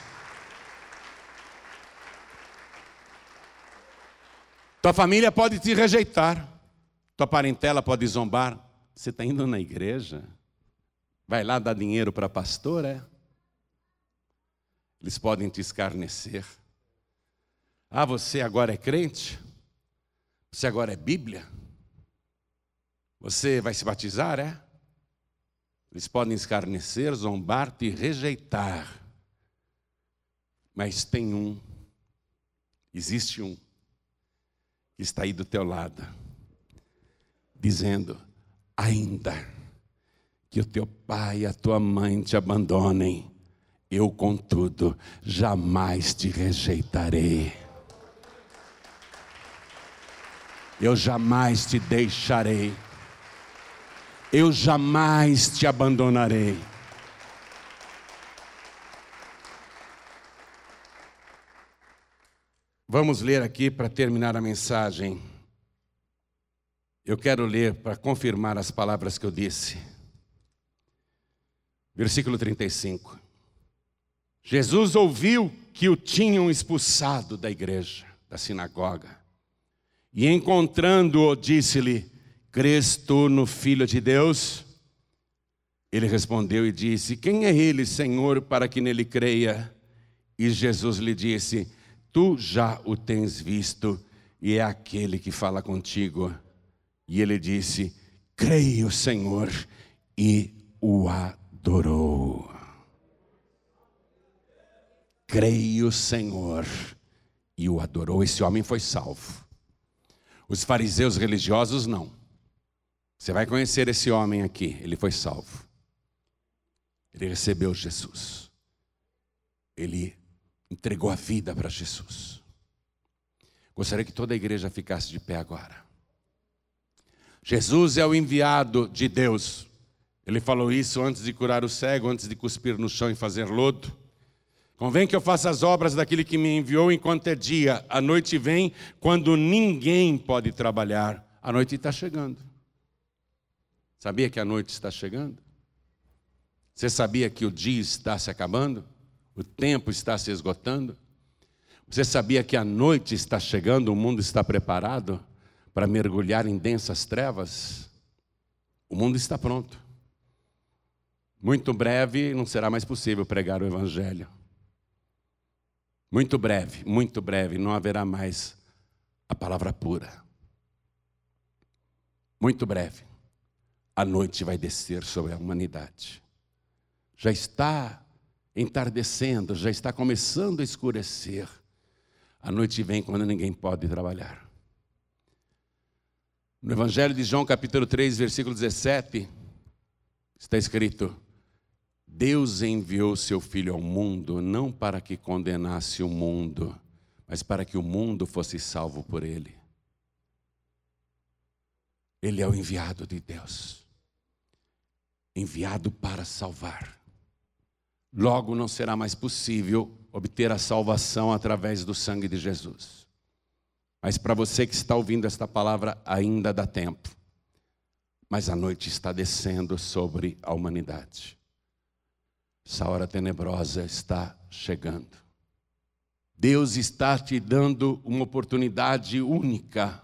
Tua família pode te rejeitar, tua parentela pode zombar. Você está indo na igreja? Vai lá dar dinheiro para pastor, é? Eles podem te escarnecer. Ah, você agora é crente? Você agora é Bíblia? Você vai se batizar, é? Eles podem escarnecer, zombar, te rejeitar. Mas tem um, existe um, que está aí do teu lado, dizendo: ainda que o teu pai e a tua mãe te abandonem, eu, contudo, jamais te rejeitarei. Eu jamais te deixarei. Eu jamais te abandonarei. Vamos ler aqui para terminar a mensagem. Eu quero ler para confirmar as palavras que eu disse. Versículo 35. Jesus ouviu que o tinham expulsado da igreja, da sinagoga. E encontrando-o, disse-lhe: Crês tu no Filho de Deus? Ele respondeu e disse: Quem é ele, Senhor, para que nele creia? E Jesus lhe disse: Tu já o tens visto, e é aquele que fala contigo. E ele disse: Creio, Senhor, e o adorou. Creio, Senhor, e o adorou. Esse homem foi salvo. Os fariseus religiosos não. Você vai conhecer esse homem aqui, ele foi salvo. Ele recebeu Jesus. Ele entregou a vida para Jesus. Gostaria que toda a igreja ficasse de pé agora. Jesus é o enviado de Deus. Ele falou isso antes de curar o cego, antes de cuspir no chão e fazer lodo. Convém que eu faça as obras daquele que me enviou enquanto é dia. A noite vem quando ninguém pode trabalhar. A noite está chegando. Sabia que a noite está chegando? Você sabia que o dia está se acabando? O tempo está se esgotando? Você sabia que a noite está chegando, o mundo está preparado para mergulhar em densas trevas? O mundo está pronto. Muito breve não será mais possível pregar o Evangelho. Muito breve, muito breve, não haverá mais a palavra pura. Muito breve, a noite vai descer sobre a humanidade. Já está entardecendo, já está começando a escurecer. A noite vem quando ninguém pode trabalhar. No Evangelho de João, capítulo 3, versículo 17, está escrito: Deus enviou seu Filho ao mundo não para que condenasse o mundo, mas para que o mundo fosse salvo por ele. Ele é o enviado de Deus, enviado para salvar. Logo não será mais possível obter a salvação através do sangue de Jesus. Mas para você que está ouvindo esta palavra, ainda dá tempo. Mas a noite está descendo sobre a humanidade. Essa hora tenebrosa está chegando. Deus está te dando uma oportunidade única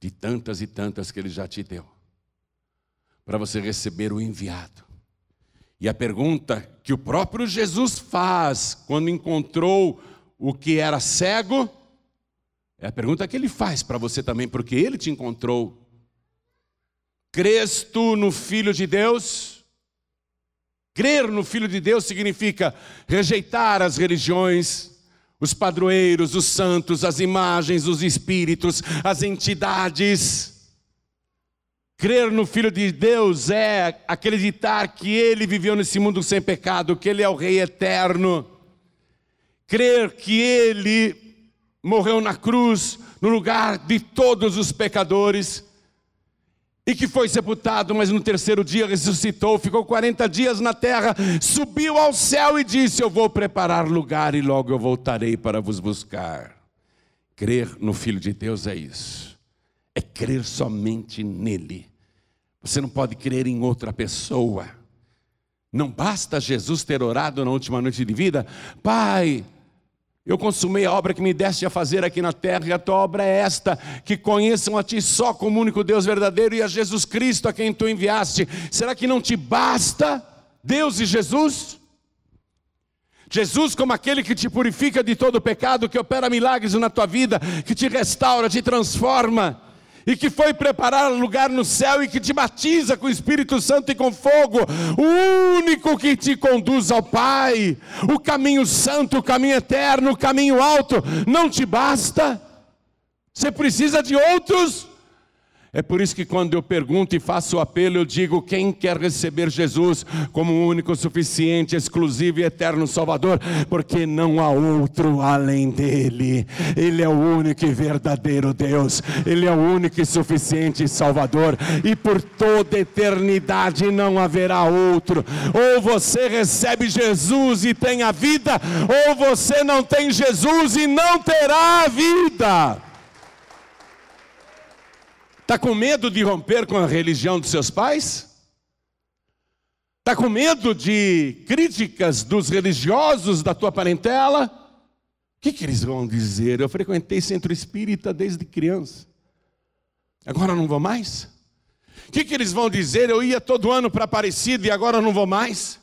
de tantas e tantas que Ele já te deu, para você receber o enviado. E a pergunta que o próprio Jesus faz quando encontrou o que era cego, é a pergunta que ele faz para você também, porque ele te encontrou. Crês tu no Filho de Deus? Crer no Filho de Deus significa rejeitar as religiões, os padroeiros, os santos, as imagens, os espíritos, as entidades. Crer no Filho de Deus é acreditar que ele viveu nesse mundo sem pecado, que ele é o Rei eterno. Crer que ele morreu na cruz no lugar de todos os pecadores e que foi sepultado, mas no terceiro dia ressuscitou, ficou 40 dias na terra, subiu ao céu e disse: Eu vou preparar lugar e logo eu voltarei para vos buscar. Crer no Filho de Deus é isso, é crer somente nele. Você não pode crer em outra pessoa. Não basta Jesus ter orado na última noite de vida, Pai, eu consumei a obra que me deste a fazer aqui na terra, e a tua obra é esta: que conheçam a ti só como único Deus verdadeiro e a Jesus Cristo a quem tu enviaste. Será que não te basta Deus e Jesus? Jesus, como aquele que te purifica de todo pecado, que opera milagres na tua vida, que te restaura, te transforma e que foi preparar lugar no céu e que te batiza com o Espírito Santo e com fogo, o único que te conduz ao Pai, o caminho santo, o caminho eterno, o caminho alto, não te basta? Você precisa de outros? É por isso que quando eu pergunto e faço o apelo, eu digo: quem quer receber Jesus como o único, suficiente, exclusivo e eterno Salvador? Porque não há outro além dele. Ele é o único e verdadeiro Deus. Ele é o único e suficiente Salvador. E por toda eternidade não haverá outro. Ou você recebe Jesus e tem a vida, ou você não tem Jesus e não terá a vida. Está com medo de romper com a religião dos seus pais? Está com medo de críticas dos religiosos da tua parentela? O que, que eles vão dizer? Eu frequentei centro espírita desde criança. Agora não vou mais? O que, que eles vão dizer? Eu ia todo ano para Aparecida e agora não vou mais?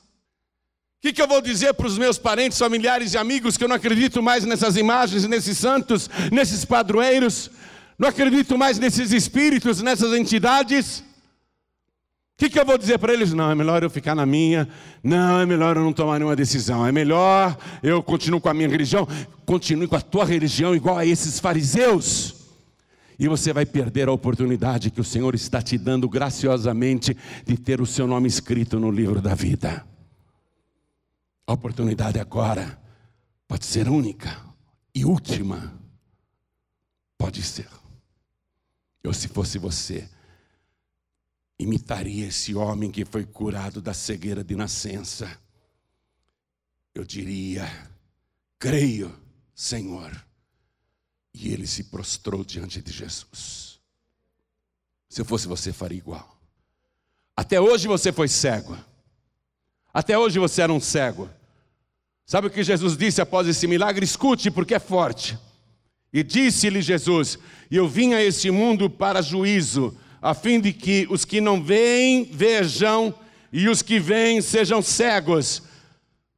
O que, que eu vou dizer para os meus parentes, familiares e amigos que eu não acredito mais nessas imagens, nesses santos, nesses padroeiros? Não acredito mais nesses espíritos, nessas entidades. O que, que eu vou dizer para eles? Não, é melhor eu ficar na minha. Não, é melhor eu não tomar nenhuma decisão. É melhor eu continuo com a minha religião. Continue com a tua religião igual a esses fariseus. E você vai perder a oportunidade que o Senhor está te dando graciosamente de ter o seu nome escrito no livro da vida. A oportunidade agora pode ser única e última. Pode ser. Eu, se fosse você, imitaria esse homem que foi curado da cegueira de nascença. Eu diria: creio, Senhor. E ele se prostrou diante de Jesus. Se eu fosse você, faria igual. Até hoje você foi cego. Até hoje você era um cego. Sabe o que Jesus disse após esse milagre? Escute, porque é forte. E disse-lhe Jesus: Eu vim a este mundo para juízo, a fim de que os que não veem vejam e os que veem sejam cegos.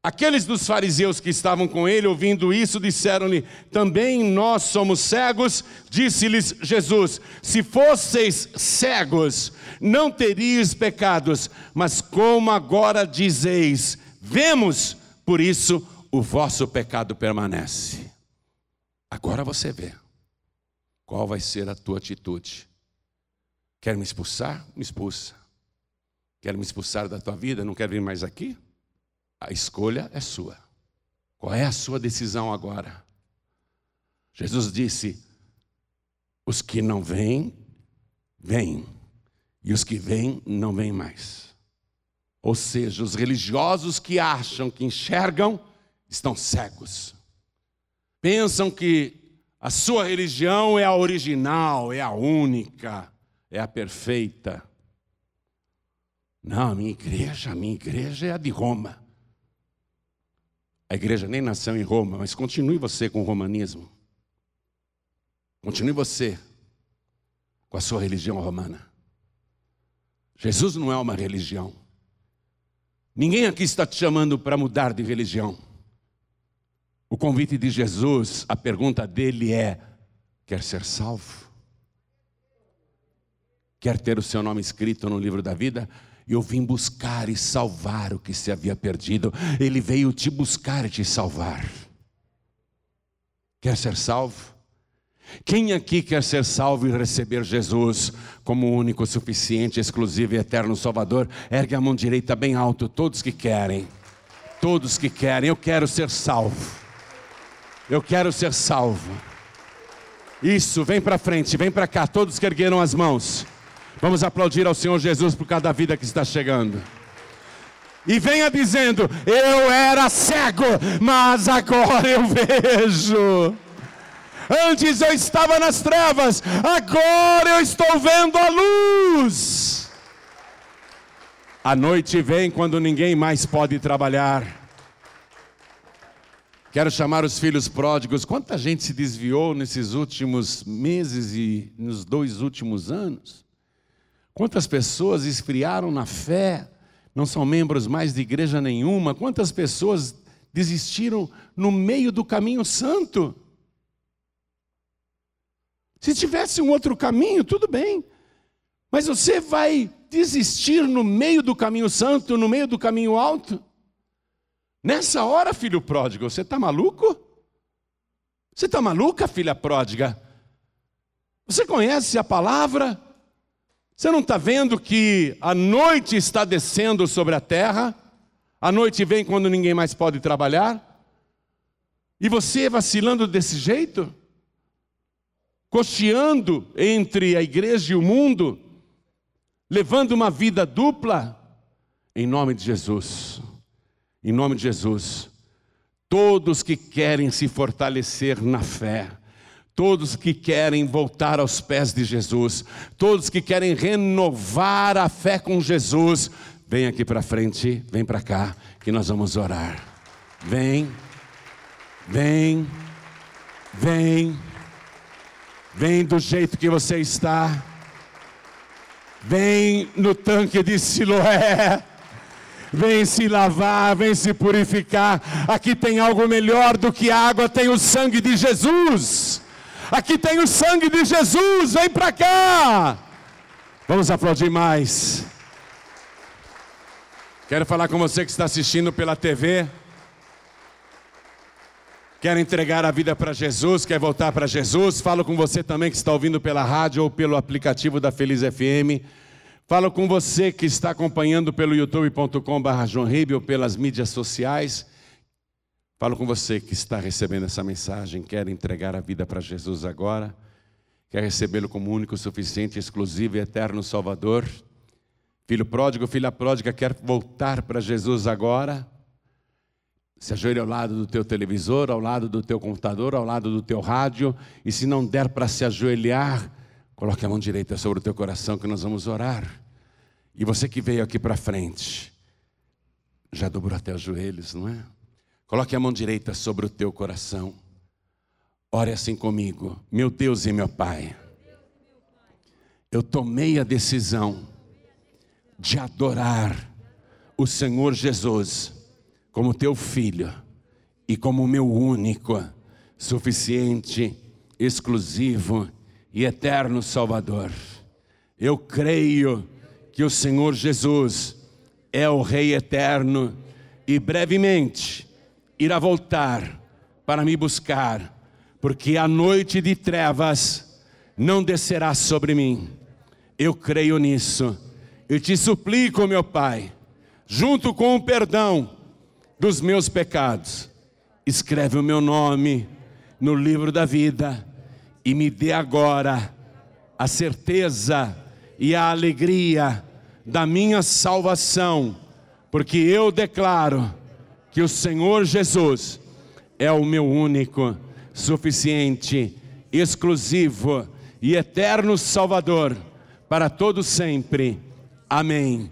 Aqueles dos fariseus que estavam com ele, ouvindo isso, disseram-lhe: Também nós somos cegos. Disse-lhes Jesus: Se fosseis cegos, não teríeis pecados, mas como agora dizeis, vemos, por isso o vosso pecado permanece. Agora você vê qual vai ser a tua atitude. Quer me expulsar? Me expulsa. Quer me expulsar da tua vida? Não quer vir mais aqui? A escolha é sua. Qual é a sua decisão agora? Jesus disse: os que não vêm, vêm, e os que vêm, não vêm mais. Ou seja, os religiosos que acham que enxergam, estão cegos pensam que a sua religião é a original, é a única, é a perfeita. Não, a minha igreja, a minha igreja é a de Roma. A igreja nem nasceu em Roma, mas continue você com o romanismo. Continue você com a sua religião romana. Jesus não é uma religião. Ninguém aqui está te chamando para mudar de religião. O convite de Jesus, a pergunta dele é: quer ser salvo? Quer ter o seu nome escrito no livro da vida? Eu vim buscar e salvar o que se havia perdido. Ele veio te buscar e te salvar. Quer ser salvo? Quem aqui quer ser salvo e receber Jesus como único, suficiente, exclusivo e eterno Salvador? Ergue a mão direita bem alto, todos que querem. Todos que querem, eu quero ser salvo. Eu quero ser salvo. Isso, vem para frente, vem para cá, todos que ergueram as mãos. Vamos aplaudir ao Senhor Jesus por cada vida que está chegando. E venha dizendo: Eu era cego, mas agora eu vejo. Antes eu estava nas trevas, agora eu estou vendo a luz. A noite vem quando ninguém mais pode trabalhar. Quero chamar os filhos pródigos. Quanta gente se desviou nesses últimos meses e nos dois últimos anos? Quantas pessoas esfriaram na fé, não são membros mais de igreja nenhuma? Quantas pessoas desistiram no meio do caminho santo? Se tivesse um outro caminho, tudo bem. Mas você vai desistir no meio do caminho santo, no meio do caminho alto? Nessa hora, filho pródigo, você está maluco? Você está maluca, filha pródiga? Você conhece a palavra? Você não está vendo que a noite está descendo sobre a terra? A noite vem quando ninguém mais pode trabalhar? E você vacilando desse jeito? Cocheando entre a igreja e o mundo? Levando uma vida dupla? Em nome de Jesus. Em nome de Jesus, todos que querem se fortalecer na fé, todos que querem voltar aos pés de Jesus, todos que querem renovar a fé com Jesus, vem aqui para frente, vem para cá, que nós vamos orar. Vem, vem, vem, vem do jeito que você está, vem no tanque de Siloé vem se lavar, vem se purificar. Aqui tem algo melhor do que água, tem o sangue de Jesus. Aqui tem o sangue de Jesus, vem para cá. Vamos aplaudir mais. Quero falar com você que está assistindo pela TV. Quer entregar a vida para Jesus, quer voltar para Jesus? Falo com você também que está ouvindo pela rádio ou pelo aplicativo da Feliz FM. Falo com você que está acompanhando pelo youtube.com.br ou pelas mídias sociais. Falo com você que está recebendo essa mensagem, quer entregar a vida para Jesus agora, quer recebê-lo como único, suficiente, exclusivo e eterno Salvador. Filho pródigo, filha pródiga, quer voltar para Jesus agora. Se ajoelhe ao lado do teu televisor, ao lado do teu computador, ao lado do teu rádio, e se não der para se ajoelhar, Coloque a mão direita sobre o teu coração que nós vamos orar. E você que veio aqui para frente, já dobrou até os joelhos, não é? Coloque a mão direita sobre o teu coração. Ore assim comigo. Meu Deus e meu Pai, eu tomei a decisão de adorar o Senhor Jesus como teu filho e como meu único, suficiente, exclusivo e eterno Salvador. Eu creio que o Senhor Jesus é o Rei eterno e brevemente irá voltar para me buscar, porque a noite de trevas não descerá sobre mim. Eu creio nisso e te suplico, meu Pai, junto com o perdão dos meus pecados, escreve o meu nome no livro da vida e me dê agora a certeza e a alegria da minha salvação, porque eu declaro que o Senhor Jesus é o meu único, suficiente, exclusivo e eterno Salvador para todo sempre. Amém.